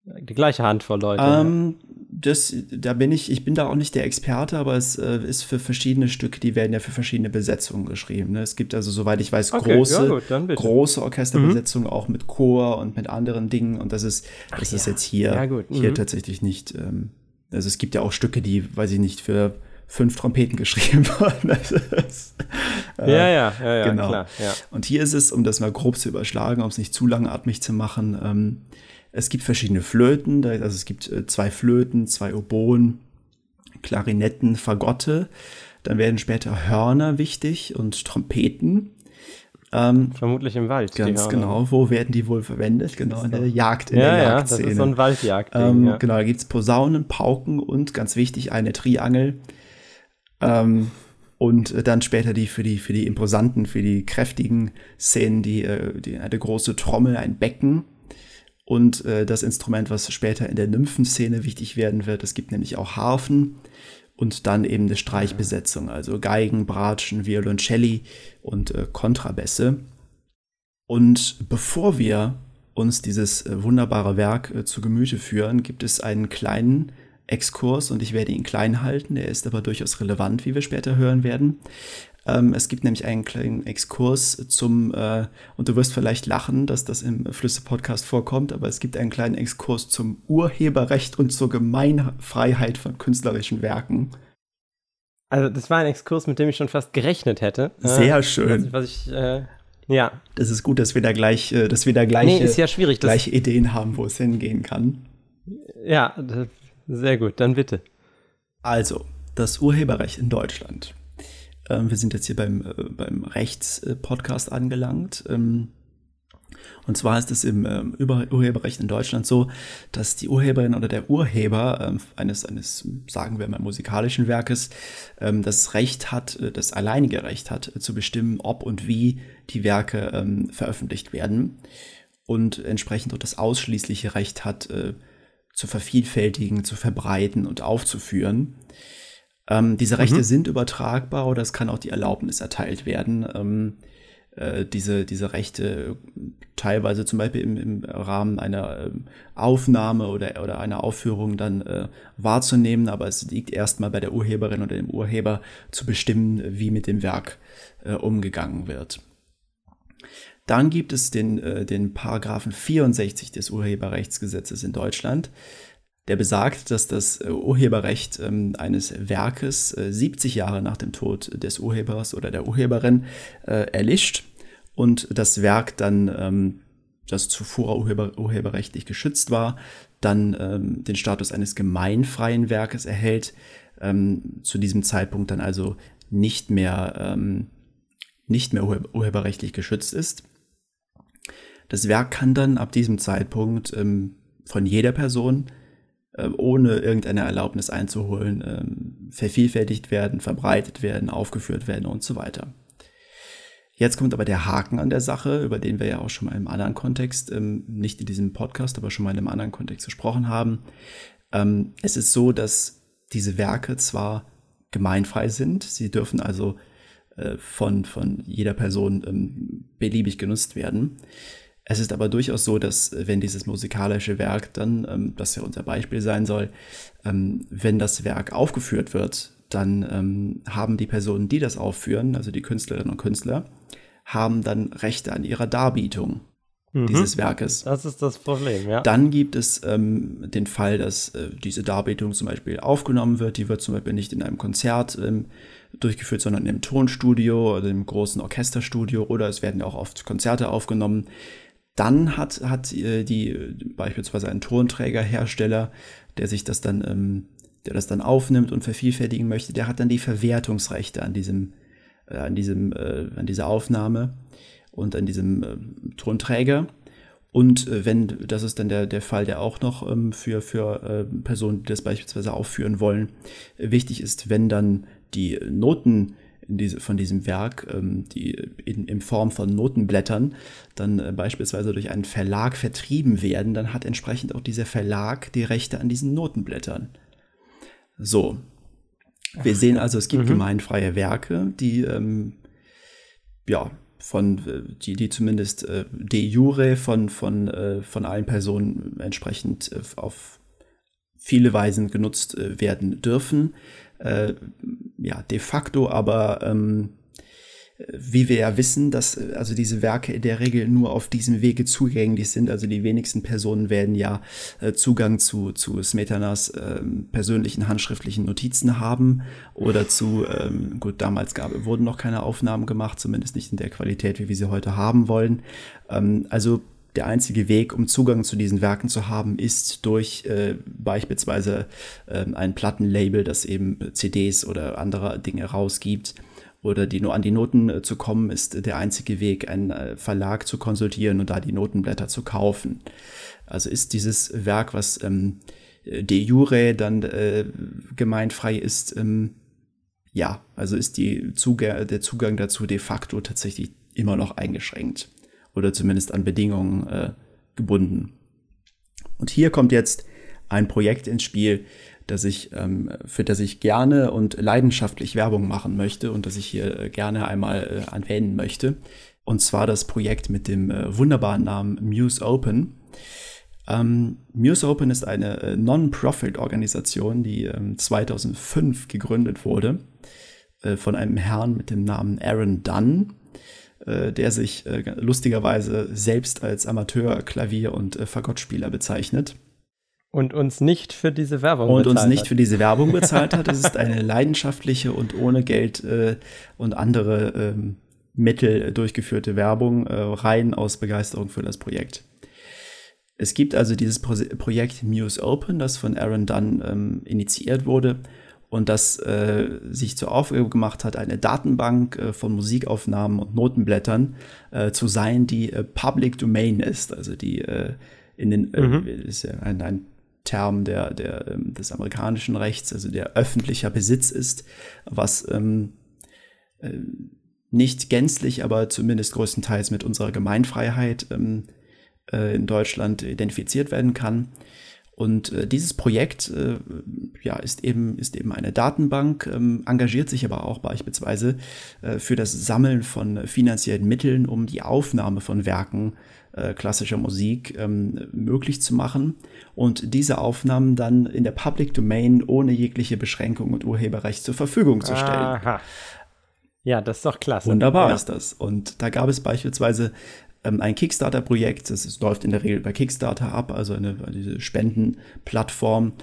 die gleiche Handvoll Leute. Ähm, das, da bin ich, ich bin da auch nicht der Experte, aber es äh, ist für verschiedene Stücke, die werden ja für verschiedene Besetzungen geschrieben. Ne? Es gibt also, soweit ich weiß, okay, große, ja gut, große Orchesterbesetzungen, mhm. auch mit Chor und mit anderen Dingen. Und das ist, Ach, das ja. ist jetzt hier, ja, hier mhm. tatsächlich nicht. Ähm, also es gibt ja auch Stücke, die, weiß ich nicht, für fünf Trompeten geschrieben wurden. Ist, äh, ja, ja, ja, ja, genau. klar. Ja. Und hier ist es, um das mal grob zu überschlagen, um es nicht zu langatmig zu machen, ähm, es gibt verschiedene Flöten, also es gibt äh, zwei Flöten, zwei Oboen, Klarinetten, Fagotte. Dann werden später Hörner wichtig und Trompeten. Ähm, Vermutlich im Wald. Ganz genau. Wo werden die wohl verwendet? Genau, in der Jagd, in ja, der ja, das ist so ein Waldjagd. Ähm, ja. Genau, da gibt es Posaunen, Pauken und ganz wichtig eine Triangel. Ähm, und dann später die für die, für die imposanten, für die kräftigen Szenen, die, äh, die eine große Trommel, ein Becken und äh, das Instrument, was später in der Nymphenszene wichtig werden wird. Es gibt nämlich auch Harfen und dann eben eine Streichbesetzung, also Geigen, Bratschen, Violoncelli und äh, Kontrabässe. Und bevor wir uns dieses äh, wunderbare Werk äh, zu Gemüte führen, gibt es einen kleinen Exkurs und ich werde ihn klein halten, er ist aber durchaus relevant, wie wir später hören werden. Ähm, es gibt nämlich einen kleinen Exkurs zum, äh, und du wirst vielleicht lachen, dass das im Flüsse-Podcast vorkommt, aber es gibt einen kleinen Exkurs zum Urheberrecht und zur Gemeinfreiheit von künstlerischen Werken. Also, das war ein Exkurs, mit dem ich schon fast gerechnet hätte. Sehr äh, schön. Was, ich, äh, ja. Das ist gut, dass wir da gleich, äh, dass wir da gleiche, nee, ist ja schwierig, gleiche Ideen haben, wo es hingehen kann. Ja, sehr gut, dann bitte. Also, das Urheberrecht in Deutschland ähm, wir sind jetzt hier beim, äh, beim Rechtspodcast angelangt. Ähm, und zwar ist es im ähm, Urheberrecht in Deutschland so, dass die Urheberin oder der Urheber eines, eines, sagen wir mal, musikalischen Werkes das Recht hat, äh, das alleinige Recht hat, äh, zu bestimmen, ob und wie die Werke veröffentlicht werden. Und entsprechend auch das ausschließliche Recht hat, äh, zu vervielfältigen, zu verbreiten und aufzuführen. Ähm, diese Rechte mhm. sind übertragbar oder es kann auch die Erlaubnis erteilt werden, ähm, äh, diese, diese Rechte teilweise zum Beispiel im, im Rahmen einer äh, Aufnahme oder, oder einer Aufführung dann äh, wahrzunehmen, aber es liegt erstmal bei der Urheberin oder dem Urheber zu bestimmen, wie mit dem Werk äh, umgegangen wird. Dann gibt es den, äh, den Paragraphen 64 des Urheberrechtsgesetzes in Deutschland der besagt, dass das äh, Urheberrecht ähm, eines Werkes äh, 70 Jahre nach dem Tod des Urhebers oder der Urheberin äh, erlischt und das Werk dann, ähm, das zuvor urheber urheberrechtlich geschützt war, dann ähm, den Status eines gemeinfreien Werkes erhält, ähm, zu diesem Zeitpunkt dann also nicht mehr, ähm, nicht mehr urheberrechtlich geschützt ist. Das Werk kann dann ab diesem Zeitpunkt ähm, von jeder Person ohne irgendeine Erlaubnis einzuholen, ähm, vervielfältigt werden, verbreitet werden, aufgeführt werden und so weiter. Jetzt kommt aber der Haken an der Sache, über den wir ja auch schon mal im anderen Kontext, ähm, nicht in diesem Podcast, aber schon mal in einem anderen Kontext gesprochen haben. Es ist so, dass diese Werke zwar gemeinfrei sind, sie dürfen also äh, von, von jeder Person beliebig genutzt werden. Es ist aber durchaus so, dass äh, wenn dieses musikalische Werk dann, ähm, das ja unser Beispiel sein soll, ähm, wenn das Werk aufgeführt wird, dann ähm, haben die Personen, die das aufführen, also die Künstlerinnen und Künstler, haben dann Rechte an ihrer Darbietung mhm. dieses Werkes. Das ist das Problem, ja. Dann gibt es ähm, den Fall, dass äh, diese Darbietung zum Beispiel aufgenommen wird. Die wird zum Beispiel nicht in einem Konzert ähm, durchgeführt, sondern im Tonstudio oder im großen Orchesterstudio oder es werden auch oft Konzerte aufgenommen. Dann hat, hat äh, die beispielsweise ein Tonträgerhersteller, der sich das dann, ähm, der das dann aufnimmt und vervielfältigen möchte, der hat dann die Verwertungsrechte an diesem, äh, an diesem, äh, an dieser Aufnahme und an diesem äh, Tonträger. Und äh, wenn, das ist dann der, der Fall, der auch noch ähm, für, für äh, Personen, die das beispielsweise aufführen wollen, wichtig ist, wenn dann die Noten diese, von diesem Werk, ähm, die in, in Form von Notenblättern dann äh, beispielsweise durch einen Verlag vertrieben werden, dann hat entsprechend auch dieser Verlag die Rechte an diesen Notenblättern. So. Wir sehen also, es gibt mhm. gemeinfreie Werke, die ähm, ja von äh, die, die zumindest äh, de jure von, von, äh, von allen Personen entsprechend äh, auf viele Weisen genutzt äh, werden dürfen äh, ja, de facto aber, ähm, wie wir ja wissen, dass äh, also diese Werke in der Regel nur auf diesem Wege zugänglich sind. Also die wenigsten Personen werden ja äh, Zugang zu, zu Smetanas äh, persönlichen handschriftlichen Notizen haben oder zu, ähm, gut, damals gab, wurden noch keine Aufnahmen gemacht, zumindest nicht in der Qualität, wie wir sie heute haben wollen. Ähm, also der einzige Weg, um Zugang zu diesen Werken zu haben, ist durch äh, beispielsweise äh, ein Plattenlabel, das eben CDs oder andere Dinge rausgibt. Oder die nur an die Noten äh, zu kommen, ist der einzige Weg, einen äh, Verlag zu konsultieren und da die Notenblätter zu kaufen. Also ist dieses Werk, was ähm, de jure dann äh, gemeinfrei ist, ähm, ja, also ist die Zugang, der Zugang dazu de facto tatsächlich immer noch eingeschränkt oder zumindest an Bedingungen äh, gebunden. Und hier kommt jetzt ein Projekt ins Spiel, das ich, ähm, für das ich gerne und leidenschaftlich Werbung machen möchte und das ich hier äh, gerne einmal äh, erwähnen möchte. Und zwar das Projekt mit dem äh, wunderbaren Namen Muse Open. Ähm, Muse Open ist eine äh, Non-Profit-Organisation, die ähm, 2005 gegründet wurde äh, von einem Herrn mit dem Namen Aaron Dunn. Äh, der sich äh, lustigerweise selbst als Amateur Klavier- und äh, Fagottspieler bezeichnet. Und uns nicht für diese Werbung und bezahlt uns nicht hat. für diese Werbung bezahlt hat. Es ist eine leidenschaftliche und ohne Geld äh, und andere ähm, Mittel durchgeführte Werbung, äh, rein aus Begeisterung für das Projekt. Es gibt also dieses Pro Projekt Muse Open, das von Aaron Dunn ähm, initiiert wurde und das äh, sich zur Aufgabe gemacht hat, eine Datenbank äh, von Musikaufnahmen und Notenblättern äh, zu sein, die äh, Public Domain ist, also die äh, in den äh, mhm. ist ja ein, ein Term der, der, ähm, des amerikanischen Rechts, also der öffentlicher Besitz ist, was ähm, nicht gänzlich, aber zumindest größtenteils mit unserer Gemeinfreiheit ähm, in Deutschland identifiziert werden kann. Und äh, dieses Projekt äh, ja, ist, eben, ist eben eine Datenbank, ähm, engagiert sich aber auch beispielsweise äh, für das Sammeln von finanziellen Mitteln, um die Aufnahme von Werken äh, klassischer Musik ähm, möglich zu machen und diese Aufnahmen dann in der Public Domain ohne jegliche Beschränkung und Urheberrecht zur Verfügung zu stellen. Aha. Ja, das ist doch klasse. Wunderbar ja. ist das. Und da gab es beispielsweise ähm, ein Kickstarter-Projekt. Das ist, läuft in der Regel bei Kickstarter ab, also eine, diese Spendenplattform.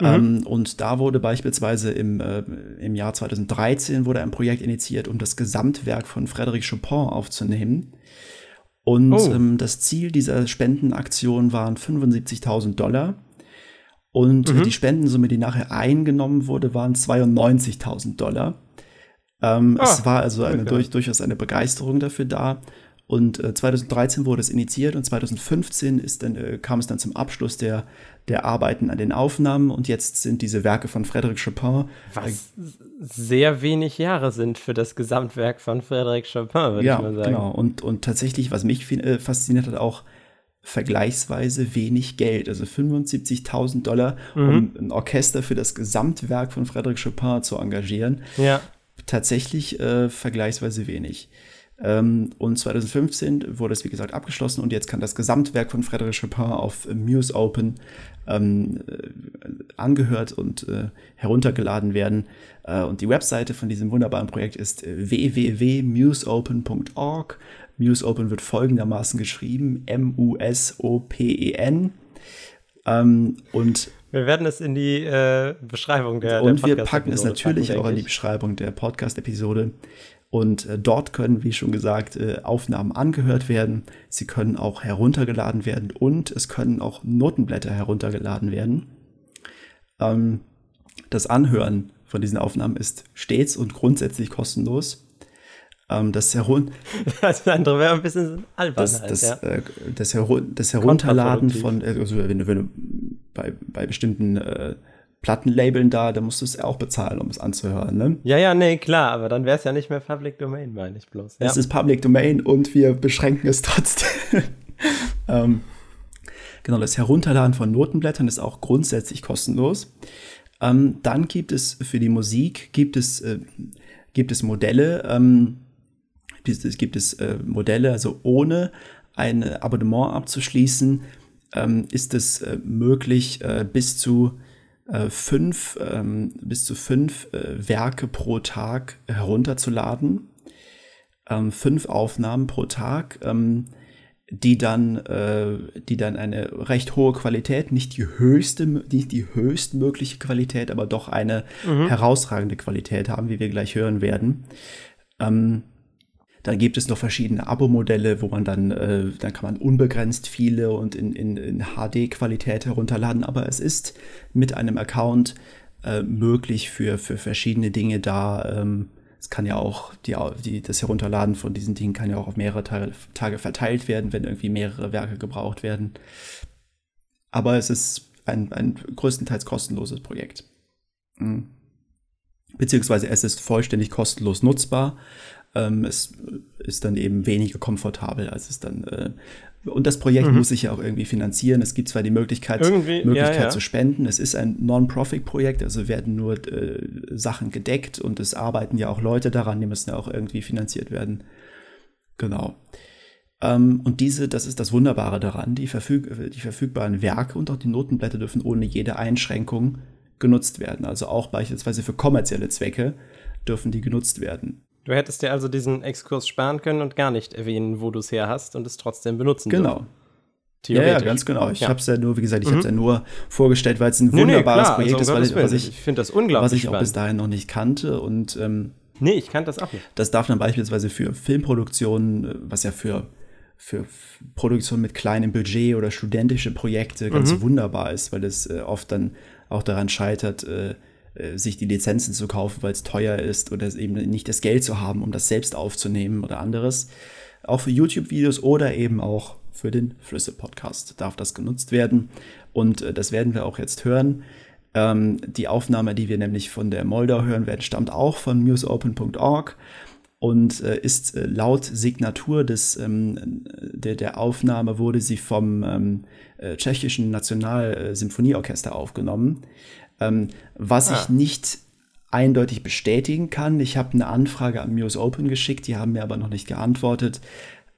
Mhm. Ähm, und da wurde beispielsweise im, äh, im Jahr 2013 wurde ein Projekt initiiert, um das Gesamtwerk von Frédéric Chopin aufzunehmen. Und oh. ähm, das Ziel dieser Spendenaktion waren 75.000 Dollar. Und mhm. die Spendensumme, die nachher eingenommen wurde, waren 92.000 Dollar. Ähm, ah, es war also eine, durch, durchaus eine Begeisterung dafür da. Und äh, 2013 wurde es initiiert und 2015 ist dann, äh, kam es dann zum Abschluss der, der Arbeiten an den Aufnahmen und jetzt sind diese Werke von Frédéric Chopin. Was äh, sehr wenig Jahre sind für das Gesamtwerk von Frédéric Chopin, würde ja, ich mal sagen. Genau, und, und tatsächlich, was mich äh, fasziniert hat, auch vergleichsweise wenig Geld, also 75.000 Dollar, mhm. um ein Orchester für das Gesamtwerk von Frédéric Chopin zu engagieren. Ja. Tatsächlich äh, vergleichsweise wenig. Ähm, und 2015 wurde es, wie gesagt, abgeschlossen und jetzt kann das Gesamtwerk von Frédéric Chopin auf Muse Open ähm, äh, angehört und äh, heruntergeladen werden. Äh, und die Webseite von diesem wunderbaren Projekt ist äh, www.museopen.org. Muse Open wird folgendermaßen geschrieben: M-U-S-O-P-E-N. Ähm, und wir werden es in die äh, Beschreibung der, Und der wir packen es natürlich packen, auch in die Beschreibung der Podcast-Episode. Und äh, dort können, wie schon gesagt, äh, Aufnahmen angehört werden. Sie können auch heruntergeladen werden und es können auch Notenblätter heruntergeladen werden. Ähm, das Anhören von diesen Aufnahmen ist stets und grundsätzlich kostenlos. Ähm, das, Herun das andere wäre ein bisschen albern. Das, halt, das, ja. äh, das, Heru das Herunterladen von, also wenn du, wenn du bei, bei bestimmten äh, Plattenlabeln da, da musst du es auch bezahlen, um es anzuhören, ne? Ja, ja, nee, klar, aber dann wäre es ja nicht mehr Public Domain, meine ich bloß. Ja. Es ist Public Domain und wir beschränken es trotzdem. ähm, genau, das Herunterladen von Notenblättern ist auch grundsätzlich kostenlos. Ähm, dann gibt es für die Musik, gibt es, äh, gibt es Modelle, ähm, es gibt es äh, Modelle, also ohne ein Abonnement abzuschließen, ähm, ist es äh, möglich, äh, bis zu äh, fünf, ähm, bis zu fünf äh, Werke pro Tag herunterzuladen. Ähm, fünf Aufnahmen pro Tag, ähm, die dann, äh, die dann eine recht hohe Qualität, nicht die höchste, nicht die höchstmögliche Qualität, aber doch eine mhm. herausragende Qualität haben, wie wir gleich hören werden. Ähm, Dann gibt es noch verschiedene Abo-Modelle, wo man dann, äh, dann kann man unbegrenzt viele und in, in, in HD-Qualität herunterladen. Aber es ist mit einem Account äh, möglich für, für verschiedene Dinge da. Ähm, es kann ja auch, die, die, das Herunterladen von diesen Dingen kann ja auch auf mehrere Tage, Tage verteilt werden, wenn irgendwie mehrere Werke gebraucht werden. Aber es ist ein, ein größtenteils kostenloses Projekt. Mhm. Beziehungsweise es ist vollständig kostenlos nutzbar. Ähm, es ist dann eben weniger komfortabel, als es dann. Äh, und das Projekt mhm. muss sich ja auch irgendwie finanzieren. Es gibt zwar die Möglichkeit, Möglichkeit ja, ja. zu spenden. Es ist ein Non-Profit-Projekt, also werden nur äh, Sachen gedeckt und es arbeiten ja auch Leute daran, die müssen ja auch irgendwie finanziert werden. Genau. Ähm, und diese, das ist das Wunderbare daran, die, verfüg die verfügbaren Werke und auch die Notenblätter dürfen ohne jede Einschränkung genutzt werden. Also auch beispielsweise für kommerzielle Zwecke dürfen die genutzt werden. Du hättest dir also diesen Exkurs sparen können und gar nicht erwähnen, wo du es her hast und es trotzdem benutzen Genau. Ja, ja, ganz genau. Ich ja. habe es ja nur, wie gesagt, ich mhm. habe es ja nur vorgestellt, weil es ein wunderbares nee, nee, Projekt also, ist, weil, was ich, ich finde das unglaublich was ich auch bis dahin noch nicht kannte und ähm, nee, ich kannte das auch nicht. Das darf dann beispielsweise für Filmproduktionen, äh, was ja für für Produktion mit kleinem Budget oder studentische Projekte ganz mhm. wunderbar ist, weil es äh, oft dann auch daran scheitert, äh sich die Lizenzen zu kaufen, weil es teuer ist oder eben nicht das Geld zu haben, um das selbst aufzunehmen oder anderes. Auch für YouTube-Videos oder eben auch für den Flüsse-Podcast darf das genutzt werden. Und äh, das werden wir auch jetzt hören. Ähm, die Aufnahme, die wir nämlich von der Moldau hören werden, stammt auch von museopen.org und äh, ist äh, laut Signatur des, ähm, der, der Aufnahme wurde sie vom ähm, äh, tschechischen Nationalsymphonieorchester aufgenommen, ähm, was ah. ich nicht eindeutig bestätigen kann. Ich habe eine Anfrage an Muse Open geschickt, die haben mir aber noch nicht geantwortet.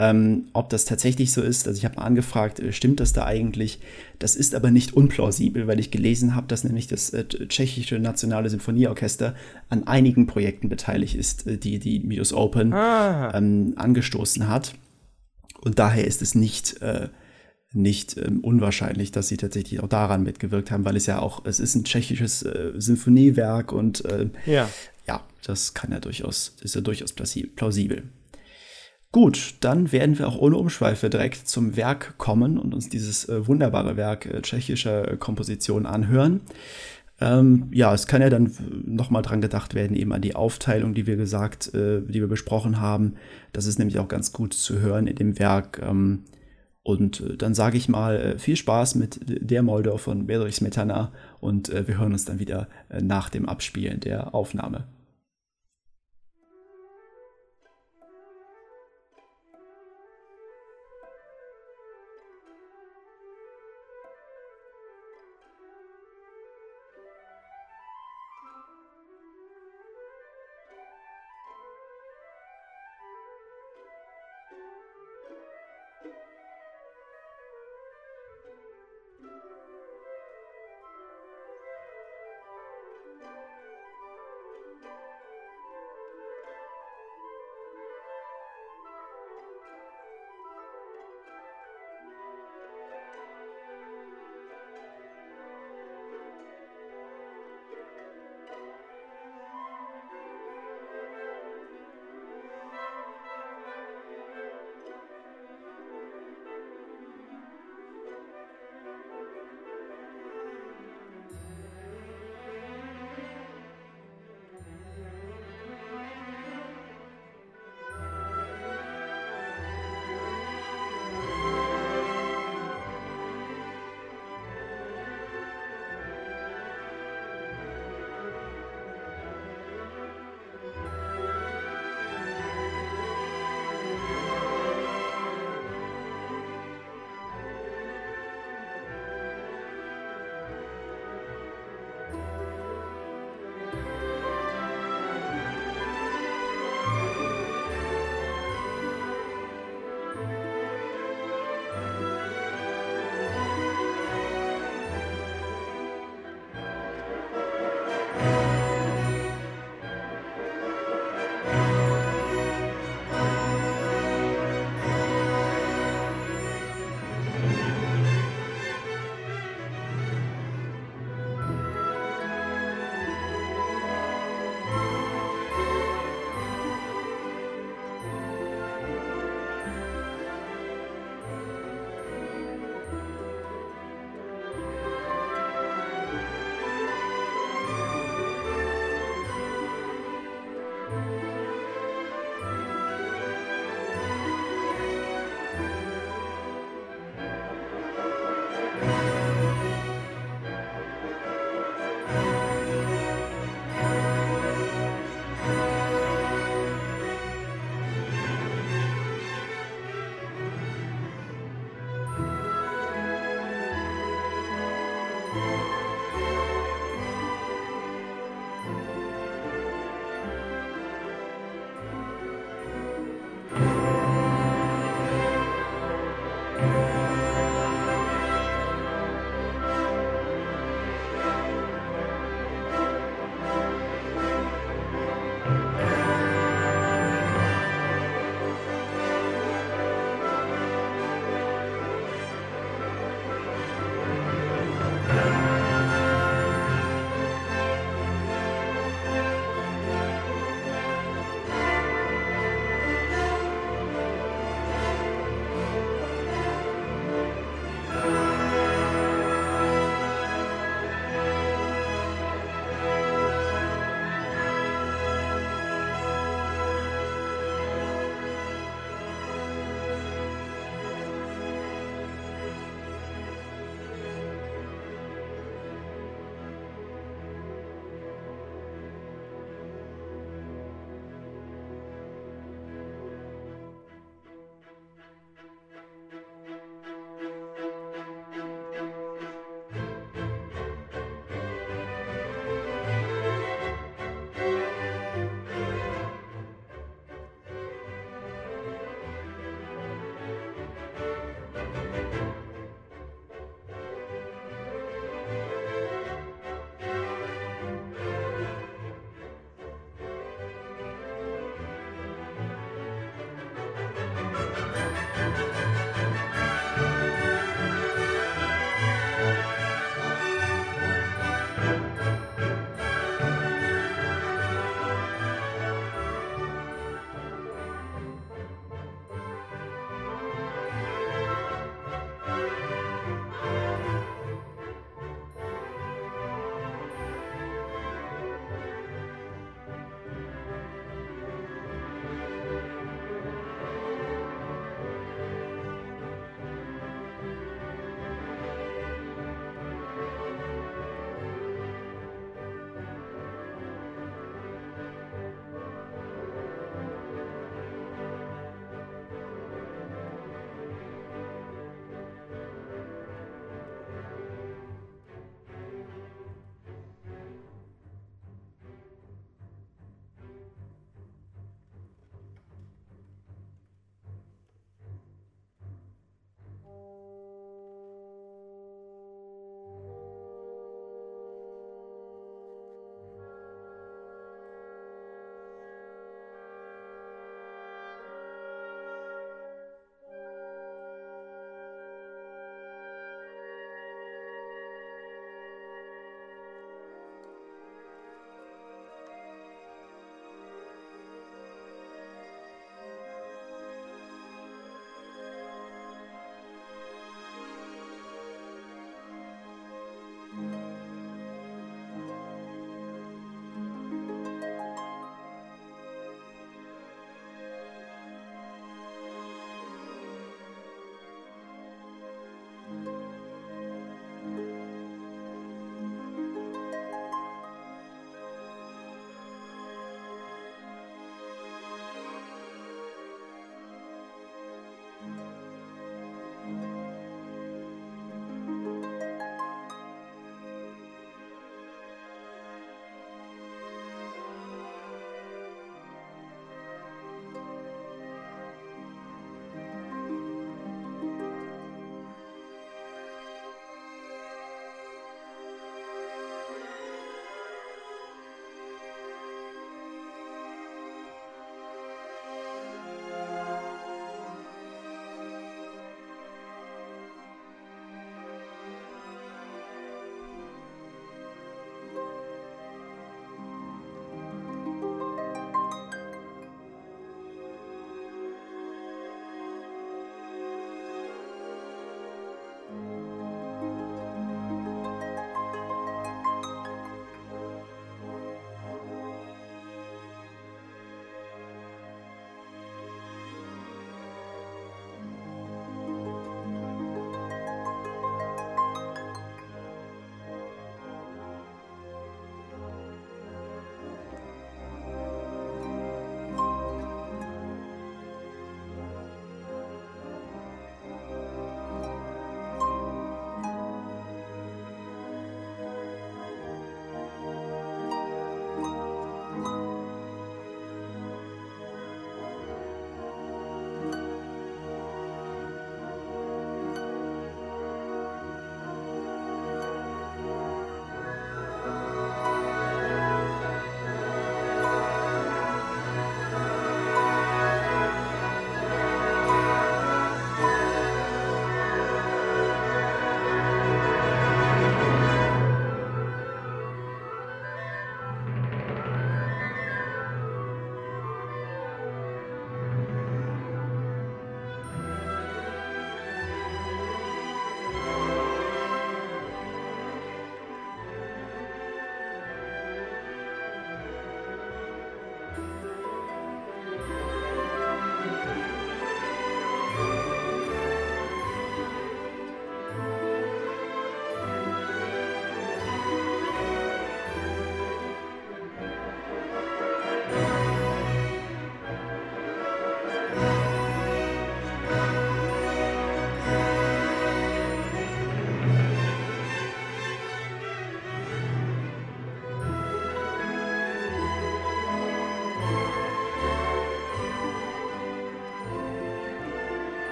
Ähm, ob das tatsächlich so ist, also ich habe mal angefragt, äh, stimmt das da eigentlich? Das ist aber nicht unplausibel, weil ich gelesen habe, dass nämlich das äh, tschechische Nationale Sinfonieorchester an einigen Projekten beteiligt ist, äh, die die Mios Open ah. ähm, angestoßen hat. Und daher ist es nicht, äh, nicht ähm, unwahrscheinlich, dass sie tatsächlich auch daran mitgewirkt haben, weil es ja auch, es ist ein tschechisches äh, Sinfoniewerk und äh, ja. ja, das kann ja durchaus, ist ja durchaus plausibel. Gut, dann werden wir auch ohne Umschweife direkt zum Werk kommen und uns dieses äh, wunderbare Werk äh, tschechischer Komposition anhören. Ähm, ja, es kann ja dann nochmal dran gedacht werden, eben an die Aufteilung, die wir gesagt, äh, die wir besprochen haben. Das ist nämlich auch ganz gut zu hören in dem Werk. Ähm, und äh, dann sage ich mal äh, viel Spaß mit der Moldau von Bedrich Smetana und äh, wir hören uns dann wieder nach dem Abspielen der Aufnahme.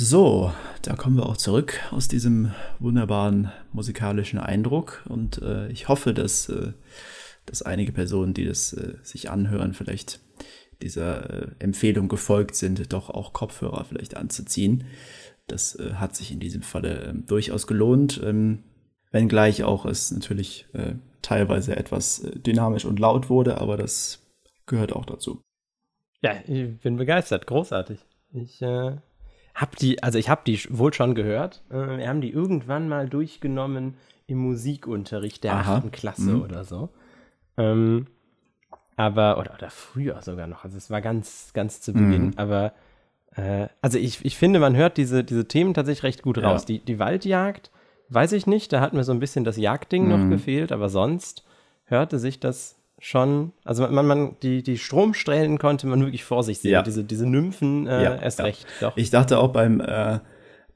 So, da kommen wir auch zurück aus diesem wunderbaren musikalischen Eindruck und äh, ich hoffe, dass, äh, dass einige Personen, die das äh, sich anhören, vielleicht dieser äh, Empfehlung gefolgt sind, doch auch Kopfhörer vielleicht anzuziehen. Das äh, hat sich in diesem Falle ähm, durchaus gelohnt, ähm, wenngleich auch es natürlich äh, teilweise etwas dynamisch und laut wurde, aber das gehört auch dazu. Ja, ich bin begeistert, großartig. Ich äh, habe die, also ich habe die wohl schon gehört. Äh, wir haben die irgendwann mal durchgenommen im Musikunterricht der Aha. 8. Klasse mhm. oder so. Ähm, aber, oder, oder früher sogar noch. Also es war ganz, ganz zu Beginn. Mhm. Aber äh, also ich, ich finde, man hört diese, diese Themen tatsächlich recht gut raus. Ja. Die, die Waldjagd, weiß ich nicht, da hat mir so ein bisschen das Jagdding mhm. noch gefehlt, aber sonst hörte sich das schon, also man, man die, die Stromsträhnen konnte man wirklich vor sich sehen. Ja. Diese, diese Nymphen äh, ja, erst ja. recht. Doch. Ich dachte auch beim äh,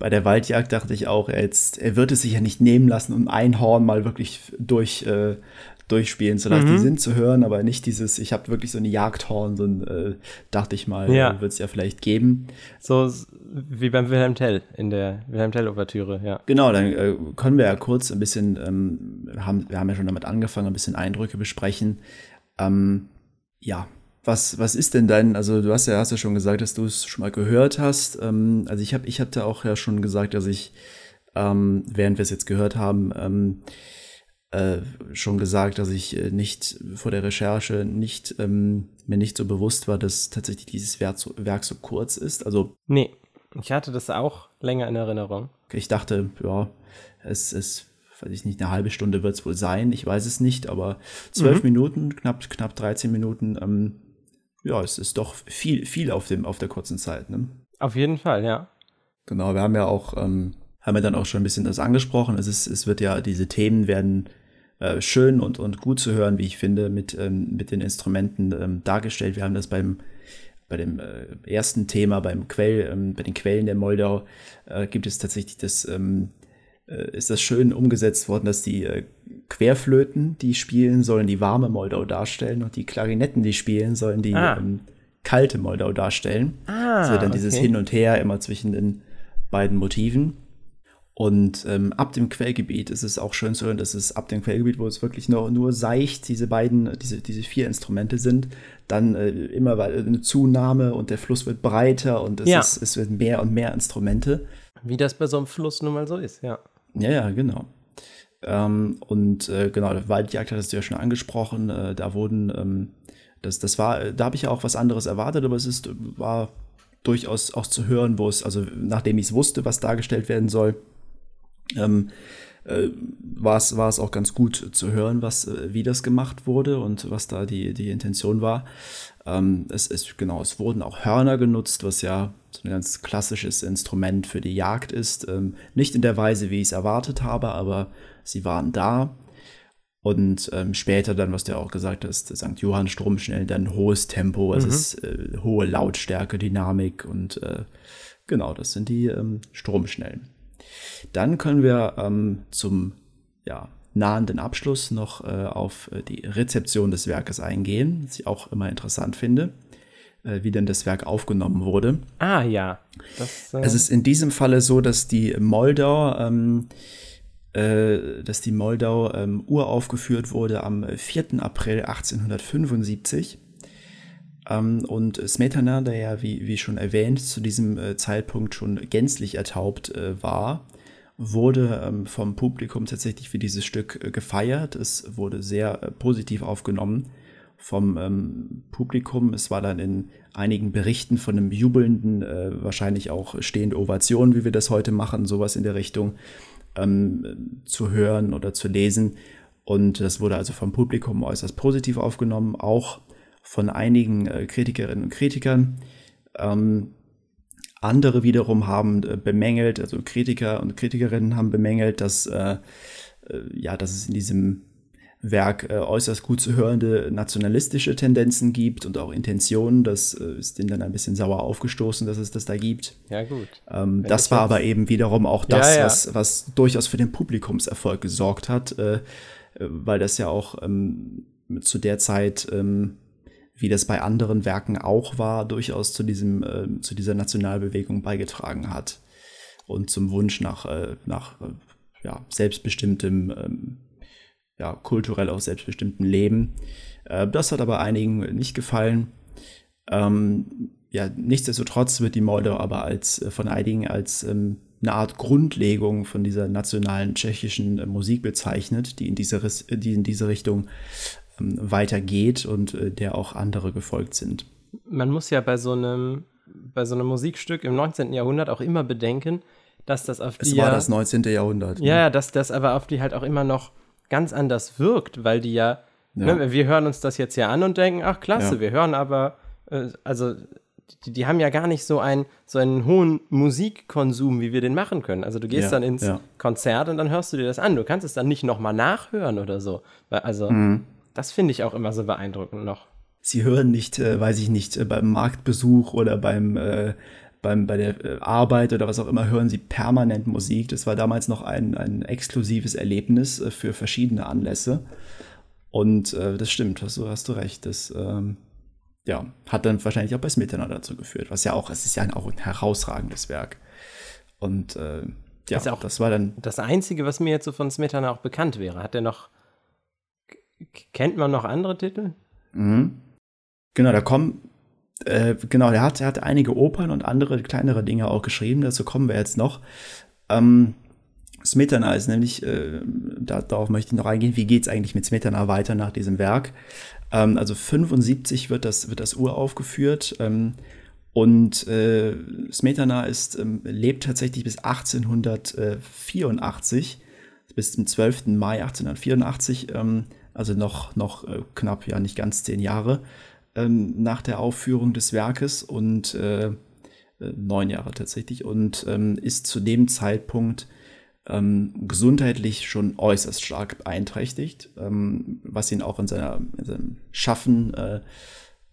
bei der Waldjagd dachte ich auch, er, jetzt, er wird es sich ja nicht nehmen lassen, um ein Horn mal wirklich durch, äh, durchspielen zu lassen. Mhm. Die sind zu hören, aber nicht dieses, ich habe wirklich so eine Jagdhorn, so ein, äh, dachte ich mal, ja. wird es ja vielleicht geben. So wie beim Wilhelm Tell in der Wilhelm Tell-Ouvertüre, ja. Genau, dann äh, können wir ja kurz ein bisschen, ähm, haben, wir haben ja schon damit angefangen, ein bisschen Eindrücke besprechen. Ähm, ja, was, was ist denn dein, also du hast ja, hast ja schon gesagt, dass du es schon mal gehört hast. Ähm, also ich habe ich hatte auch ja schon gesagt, dass ich, ähm, während wir es jetzt gehört haben, ähm, äh, schon gesagt, dass ich äh, nicht vor der Recherche nicht ähm, mir nicht so bewusst war, dass tatsächlich dieses Werk so, Werk so kurz ist. Also nee, ich hatte das auch länger in Erinnerung. Ich dachte, ja, es ist, weiß ich nicht, eine halbe Stunde wird es wohl sein. Ich weiß es nicht, aber zwölf mhm. Minuten, knapp knapp 13 Minuten. Ähm, ja, es ist doch viel viel auf dem auf der kurzen Zeit. Ne? Auf jeden Fall, ja. Genau, wir haben ja auch ähm, haben wir dann auch schon ein bisschen das angesprochen. Es ist, es wird ja, diese Themen werden äh, schön und, und gut zu hören, wie ich finde, mit, ähm, mit den Instrumenten ähm, dargestellt. Wir haben das beim bei dem äh, ersten Thema, beim Quell, ähm, bei den Quellen der Moldau, äh, gibt es tatsächlich das, ähm, äh, ist das schön umgesetzt worden, dass die äh, Querflöten, die spielen, sollen die warme Moldau darstellen und die Klarinetten, die spielen, sollen die ah. ähm, kalte Moldau darstellen. Ah, also dann okay. dieses Hin und Her immer zwischen den beiden Motiven. Und ähm, ab dem Quellgebiet ist es auch schön zu hören, dass es ab dem Quellgebiet, wo es wirklich nur, nur seicht diese beiden, diese, diese vier Instrumente sind, dann äh, immer eine Zunahme und der Fluss wird breiter und es, ja. ist, es wird mehr und mehr Instrumente. Wie das bei so einem Fluss nun mal so ist, ja. Ja, ja, genau. Ähm, und äh, genau, Waldjagd hattest du ja schon angesprochen, äh, da wurden, ähm, das, das war, da habe ich ja auch was anderes erwartet, aber es ist, war durchaus auch zu hören, wo es, also nachdem ich es wusste, was dargestellt werden soll, ähm, äh, war es war es auch ganz gut zu hören, was äh, wie das gemacht wurde und was da die die Intention war. Ähm, es ist genau, es wurden auch Hörner genutzt, was ja so ein ganz klassisches Instrument für die Jagd ist. Ähm, nicht in der Weise, wie ich es erwartet habe, aber sie waren da. Und ähm, später dann, was du ja auch gesagt hast, St. Johann Stromschnell, dann hohes Tempo, es mhm. ist äh, hohe Lautstärke, Dynamik und äh, genau, das sind die ähm, Stromschnellen. Dann können wir ähm, zum ja, nahenden Abschluss noch äh, auf äh, die Rezeption des Werkes eingehen, was ich auch immer interessant finde, äh, wie denn das Werk aufgenommen wurde. Ah ja. Das, äh es ist in diesem Falle so, dass die Moldau, ähm, äh, dass die Moldau ähm, uraufgeführt wurde am 4. April 1875. Ähm, und Smetana, der ja, wie, wie schon erwähnt, zu diesem äh, Zeitpunkt schon gänzlich ertaubt war, wurde ähm, vom Publikum tatsächlich für dieses Stück äh, gefeiert. Es wurde sehr äh, positiv aufgenommen vom ähm, Publikum. Es war dann in einigen Berichten von einem jubelnden, äh, wahrscheinlich auch stehende Ovation, wie wir das heute machen, sowas in der Richtung ähm, zu hören oder zu lesen. Und das wurde also vom Publikum äußerst positiv aufgenommen, auch von einigen äh, Kritikerinnen und Kritikern. Ähm, andere wiederum haben äh, bemängelt, also Kritiker und Kritikerinnen haben bemängelt, dass, äh, äh, ja, dass es in diesem Werk äh, äußerst gut zu hörende nationalistische Tendenzen gibt und auch Intentionen. Das äh, ist denen dann ein bisschen sauer aufgestoßen, dass es das da gibt. Ja, gut. Ähm, das war aber eben wiederum auch das, ja, ja. Was, was durchaus für den Publikumserfolg gesorgt hat, äh, weil das ja auch ähm, zu der Zeit ähm, wie das bei anderen Werken auch war, durchaus zu, diesem, äh, zu dieser Nationalbewegung beigetragen hat. und zum Wunsch nach, äh, nach äh, ja, selbstbestimmtem, ähm, ja, kulturell auch selbstbestimmtem Leben. Äh, das hat aber einigen nicht gefallen. Ähm, ja, nichtsdestotrotz wird die Moldau aber als äh, von einigen als ähm, eine Art Grundlegung von dieser nationalen tschechischen äh, Musik bezeichnet, die in diese, die in diese Richtung weitergeht und äh, der auch andere gefolgt sind. Man muss ja bei so einem, bei so einem Musikstück im 19. Jahrhundert auch immer bedenken, dass das auf die. Es war ja, das 19. Jahrhundert. Ja, ja, dass das aber auf die halt auch immer noch ganz anders wirkt, weil die ja, ja. Ne, wir hören uns das jetzt ja an und denken, ach klasse, ja. wir hören aber, äh, also die, die, haben ja gar nicht so, ein, so einen hohen Musikkonsum, wie wir den machen können. Also du gehst dann ins. Konzert und dann hörst du dir das an. Du kannst es dann nicht nochmal nachhören oder so. Also mhm. Das finde ich auch immer so beeindruckend noch. Sie hören nicht, äh, weiß ich nicht, äh, beim Marktbesuch oder beim, äh, beim, bei der äh, Arbeit oder was auch immer, hören Sie permanent Musik. Das war damals noch ein, ein exklusives Erlebnis äh, für verschiedene Anlässe. Und äh, das stimmt, hast du, hast du recht. Das, ähm, ja, hat dann wahrscheinlich auch bei Smetana dazu geführt, was ja auch, es ist ja auch ein herausragendes Werk. Und äh, ja, das, das war dann. Das Einzige, was mir jetzt so von Smetana auch bekannt wäre. Hat er noch. Kennt man noch andere Titel? Mhm. Genau, da kommen. Äh, genau, der hat, er hat einige Opern und andere kleinere Dinge auch geschrieben. Dazu kommen wir jetzt noch. Ähm, Smetana ist nämlich, äh, da, darauf möchte ich noch eingehen, wie geht es eigentlich mit Smetana weiter nach diesem Werk? Ähm, also 75 wird das, wird das Uraufgeführt. Ähm, und äh, Smetana ist, ähm, lebt tatsächlich bis 1884, bis zum 12. Mai 1884, ähm, also noch, noch äh, knapp, ja nicht ganz zehn Jahre ähm, nach der Aufführung des Werkes und äh, äh neun Jahre tatsächlich und ähm, ist zu dem Zeitpunkt ähm, gesundheitlich schon äußerst stark beeinträchtigt, ähm, was ihn auch in, seiner, in seinem Schaffen äh,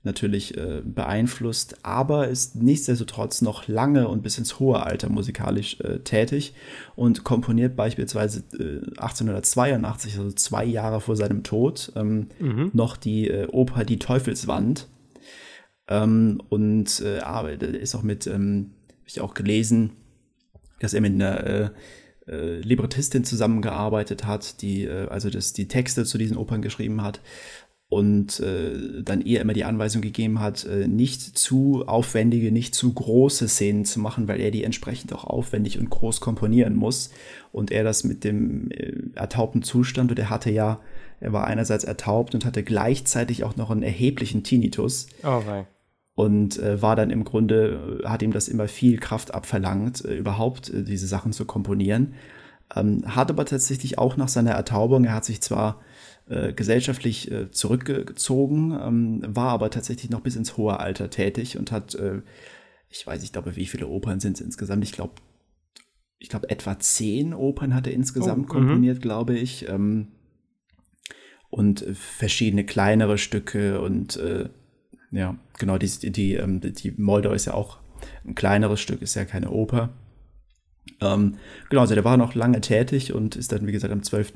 natürlich äh, beeinflusst, aber ist nichtsdestotrotz noch lange und bis ins hohe Alter musikalisch äh, tätig und komponiert beispielsweise 1882, äh, also zwei Jahre vor seinem Tod, ähm, mhm. noch die äh, Oper Die Teufelswand. Ähm, und äh, ist auch mit, ähm, habe ich auch gelesen, dass er mit einer äh, Librettistin zusammengearbeitet hat, die also das, die Texte zu diesen Opern geschrieben hat und äh, dann ihr immer die Anweisung gegeben hat, äh, nicht zu aufwendige, nicht zu große Szenen zu machen, weil er die entsprechend auch aufwendig und groß komponieren muss. Und er das mit dem äh, ertaubten Zustand, und er hatte ja, er war einerseits ertaubt und hatte gleichzeitig auch noch einen erheblichen Tinnitus. Oh, nein und äh, war dann im Grunde, hat ihm das immer viel Kraft abverlangt, äh, überhaupt äh, diese Sachen zu komponieren. Ähm, hat aber tatsächlich auch nach seiner Ertaubung, er hat sich zwar äh, gesellschaftlich äh, zurückgezogen, ähm, war aber tatsächlich noch bis ins hohe Alter tätig und hat, äh, ich weiß, ich glaube, wie viele Opern sind es insgesamt? Ich glaube, ich glaube, etwa zehn Opern hat er insgesamt oh, komponiert, -hmm. glaube ich. Ähm, und verschiedene kleinere Stücke und ja, genau, die, die, ähm, die Moldau ist ja auch ein kleineres Stück, ist ja keine Oper. Ähm, genau, also der war noch lange tätig und ist dann, wie gesagt, am 12.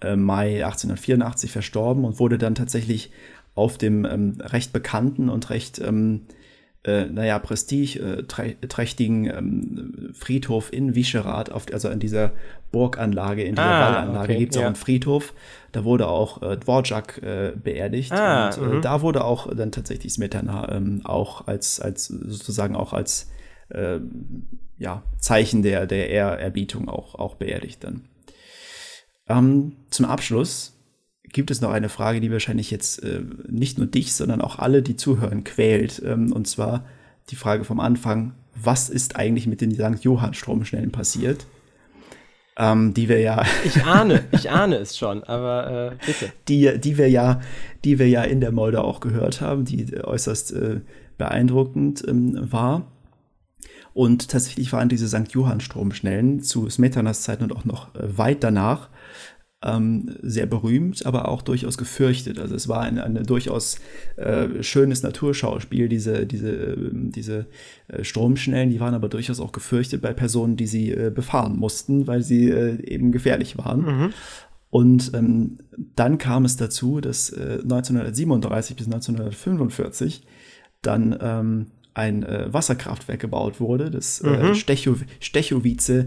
Äh, Mai 1884 verstorben und wurde dann tatsächlich auf dem ähm, recht bekannten und recht ähm, äh, naja, prestigeträchtigen äh, ähm, Friedhof in Vischerath, auf, also in dieser Burganlage, in dieser ah, Wallanlage okay, gibt es ja. auch einen Friedhof. Da wurde auch äh, Dvorak äh, beerdigt. Ah, und äh, mhm. da wurde auch dann tatsächlich Smetana ähm, auch als, als sozusagen auch als äh, ja, Zeichen der, der Ehrerbietung auch, auch beerdigt dann. Ähm, zum Abschluss gibt es noch eine Frage, die wahrscheinlich jetzt äh, nicht nur dich, sondern auch alle, die zuhören, quält. Ähm, und zwar die Frage vom Anfang, was ist eigentlich mit den St. Johann-Stromschnellen passiert? Ähm, die wir ja. ich ahne, ich ahne es schon, aber äh, bitte. Die, die wir ja, die wir ja in der Molde auch gehört haben, die äußerst äh, beeindruckend ähm, war. Und tatsächlich waren diese St. Johann-Stromschnellen zu Smetanas Zeiten und auch noch äh, weit danach ähm, sehr berühmt, aber auch durchaus gefürchtet. Also es war ein, ein durchaus äh, schönes Naturschauspiel, diese, diese, äh, diese äh, Stromschnellen, die waren aber durchaus auch gefürchtet bei Personen, die sie äh, befahren mussten, weil sie eben gefährlich waren. Mhm. Und ähm, dann kam es dazu, dass 1937 äh, bis 1945 dann ähm, ein äh, Wasserkraftwerk gebaut wurde, das äh, mhm. Stechow Stechowice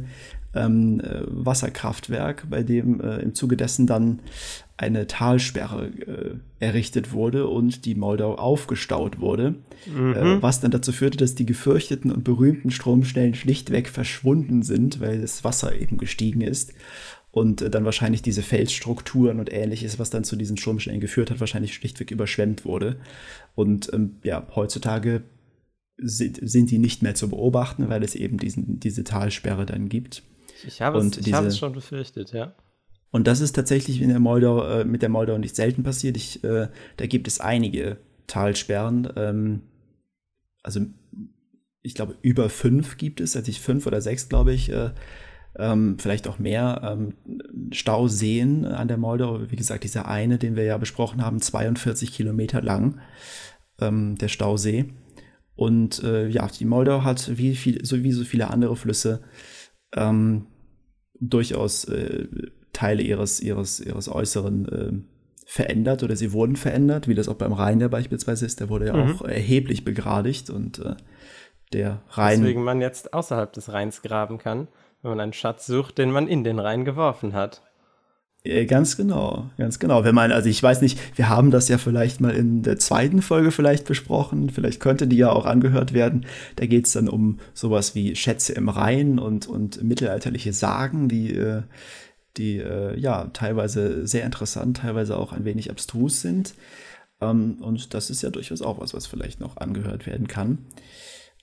ähm, äh, Wasserkraftwerk, bei dem äh, im Zuge dessen dann eine Talsperre äh, errichtet wurde und die Moldau aufgestaut wurde, mhm. äh, was dann dazu führte, dass die gefürchteten und berühmten Stromstellen schlichtweg verschwunden sind, weil das Wasser eben gestiegen ist und äh, dann wahrscheinlich diese Felsstrukturen und ähnliches, was dann zu diesen Stromstellen geführt hat, wahrscheinlich schlichtweg überschwemmt wurde. Und ähm, ja, heutzutage sind, sind die nicht mehr zu beobachten, weil es eben diesen, diese Talsperre dann gibt. Ich habe, es, ich diese, habe es schon befürchtet, ja. Und das ist tatsächlich in der Moldau, äh, mit der Moldau nicht selten passiert. Ich, äh, da gibt es einige Talsperren. Ähm, also ich glaube, über fünf gibt es, also ich fünf oder sechs, glaube ich, äh, ähm, vielleicht auch mehr ähm, Stauseen an der Moldau. Wie gesagt, dieser eine, den wir ja besprochen haben, 42 Kilometer lang, ähm, der Stausee. Und äh, ja, die Moldau hat wie, viel, so wie so viele andere Flüsse ähm, durchaus äh, Teile ihres, ihres, ihres Äußeren äh, verändert oder sie wurden verändert, wie das auch beim Rhein ja beispielsweise ist. Der wurde ja mhm. auch erheblich begradigt und äh, der Rhein. Deswegen man jetzt außerhalb des Rheins graben kann, wenn man einen Schatz sucht, den man in den Rhein geworfen hat. Äh, ganz genau, ganz genau. Wenn man, also ich weiß nicht, wir haben das ja vielleicht mal in der zweiten Folge vielleicht besprochen, vielleicht könnte die ja auch angehört werden. Da geht es dann um sowas wie Schätze im Rhein und, und mittelalterliche Sagen, die, äh, die äh, ja teilweise sehr interessant, teilweise auch ein wenig abstrus sind. Ähm, und das ist ja durchaus auch was, was vielleicht noch angehört werden kann.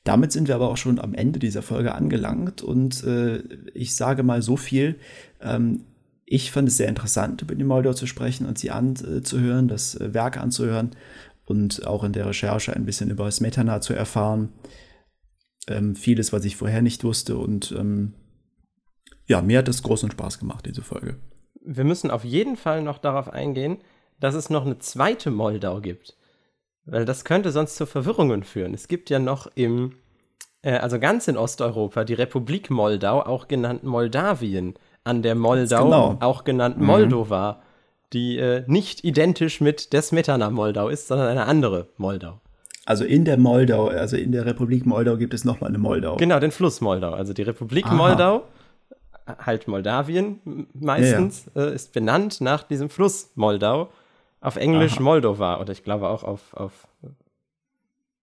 Damit sind wir aber auch schon am Ende dieser Folge angelangt und äh, ich sage mal so viel. Ähm, ich fand es sehr interessant, über die Moldau zu sprechen und sie anzuhören, das äh, Werk anzuhören und auch in der Recherche ein bisschen über Smetana zu erfahren. Ähm, vieles, was ich vorher nicht wusste. Und ähm, ja, mir hat es großen Spaß gemacht, diese Folge. Wir müssen auf jeden Fall noch darauf eingehen, dass es noch eine zweite Moldau gibt. Weil das könnte sonst zu Verwirrungen führen. Es gibt ja noch im, äh, also ganz in Osteuropa, die Republik Moldau, auch genannt Moldawien an der Moldau, genau. auch genannt mhm. Moldova, die äh, nicht identisch mit der Smetana-Moldau ist, sondern eine andere Moldau. Also in der Moldau, also in der Republik Moldau gibt es nochmal eine Moldau. Genau, den Fluss Moldau. Also die Republik Aha. Moldau, halt Moldawien meistens, ja, ja. Äh, ist benannt nach diesem Fluss Moldau. Auf Englisch Aha. Moldova oder ich glaube auch auf, auf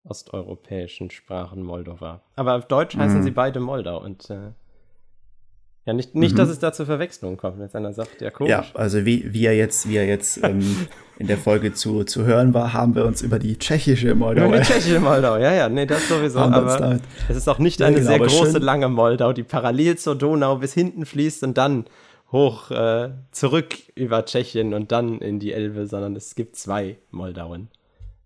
osteuropäischen Sprachen Moldova. Aber auf Deutsch mhm. heißen sie beide Moldau und äh, ja, nicht, nicht mhm. dass es da zu Verwechslungen kommt, wenn einer sagt, ja, komisch. Ja, also wie, wie er jetzt, wie er jetzt ähm, in der Folge zu, zu hören war, haben wir uns über die tschechische Moldau. Über die tschechische Moldau, ja, ja, nee, das sowieso. aber es ist auch nicht eine genau, sehr große, schön. lange Moldau, die parallel zur Donau bis hinten fließt und dann hoch äh, zurück über Tschechien und dann in die Elbe, sondern es gibt zwei Moldauen.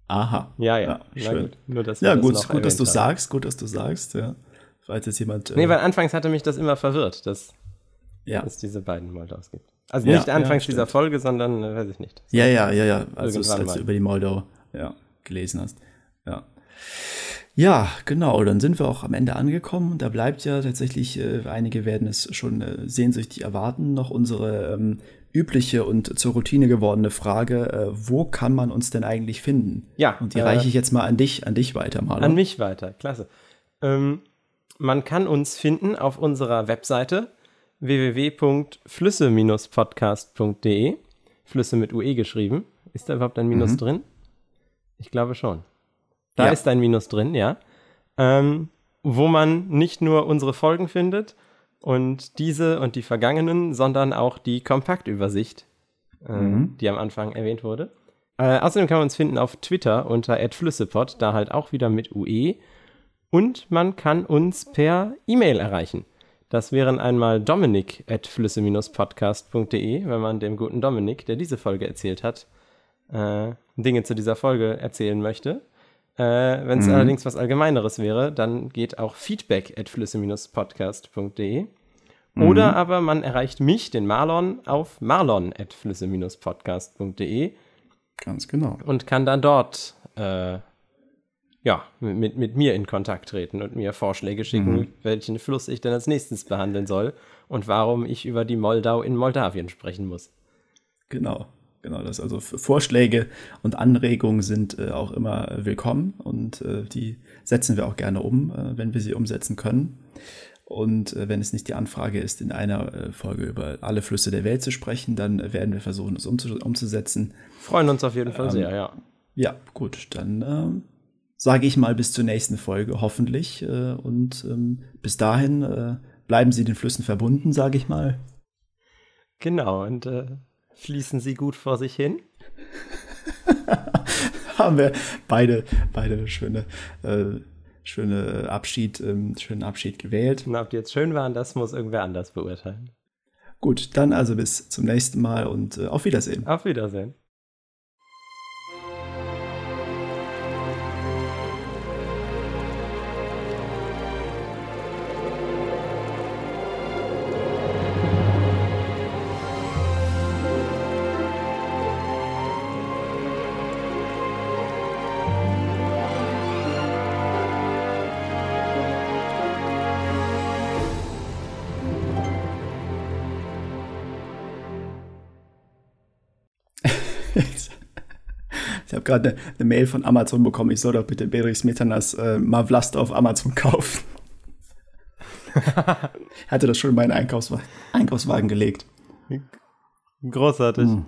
Aha. Ja, ja. ja schön. Gut. Nur, dass ja, gut, das gut, dass du haben. sagst, gut, dass du sagst, ja falls jetzt jemand. Äh, nee, weil anfangs hatte mich das immer verwirrt, dass ja. es diese beiden Moldaus gibt. Also nicht ja, anfangs ja, dieser Folge, sondern äh, weiß ich nicht. Ja, ja, ja, ja. Also als du über die Moldau ja, gelesen hast. Ja. Ja, genau. Dann sind wir auch am Ende angekommen. Da bleibt ja tatsächlich, äh, einige werden es schon äh, sehnsüchtig erwarten, noch unsere ähm, übliche und zur Routine gewordene Frage, äh, wo kann man uns denn eigentlich finden? Ja. Und die äh, reiche ich jetzt mal an dich, an dich weiter, Marlon. An mich weiter, klasse. Ähm, man kann uns finden auf unserer Webseite www.flüsse-podcast.de. Flüsse mit UE geschrieben. Ist da überhaupt ein Minus mhm. drin? Ich glaube schon. Da ja. ist ein Minus drin, ja. Ähm, wo man nicht nur unsere Folgen findet und diese und die vergangenen, sondern auch die Kompaktübersicht, äh, mhm. die am Anfang erwähnt wurde. Äh, außerdem kann man uns finden auf Twitter unter @flüssepod, da halt auch wieder mit UE und man kann uns per E-Mail erreichen. Das wären einmal dominik at flüsse-podcast.de, wenn man dem guten Dominik, der diese Folge erzählt hat, äh, Dinge zu dieser Folge erzählen möchte. Äh, wenn es mhm. allerdings was Allgemeineres wäre, dann geht auch feedback at flüsse-podcast.de. Mhm. Oder aber man erreicht mich, den Marlon, auf marlon at flüsse-podcast.de. Ganz genau. Und kann dann dort äh, ja, mit, mit mir in Kontakt treten und mir Vorschläge schicken, mhm. welchen Fluss ich denn als nächstes behandeln soll und warum ich über die Moldau in Moldawien sprechen muss. Genau. genau das. Also Vorschläge und Anregungen sind äh, auch immer willkommen und äh, die setzen wir auch gerne um, äh, wenn wir sie umsetzen können. Und äh, wenn es nicht die Anfrage ist, in einer äh, Folge über alle Flüsse der Welt zu sprechen, dann äh, werden wir versuchen, es umzu umzusetzen. Freuen uns auf jeden Fall ähm, sehr, ja. Ja, gut, dann ähm, sage ich mal bis zur nächsten Folge, hoffentlich. Äh, und ähm, bis dahin äh, bleiben Sie den Flüssen verbunden, sage ich mal. Genau, und äh, fließen sie gut vor sich hin. Haben wir beide, beide schöne, äh, schöne Abschied, ähm, schönen Abschied gewählt. Und ob die jetzt schön waren, das muss irgendwer anders beurteilen. Gut, dann also bis zum nächsten Mal und äh, auf Wiedersehen. Auf Wiedersehen. Gerade eine, eine, Mail von Amazon bekommen, ich soll doch bitte Bedrich Smetanas äh, Mavlasta auf Amazon kaufen. hatte das schon in meinen Einkaufswagen, Einkaufswagen gelegt. Großartig. Hm.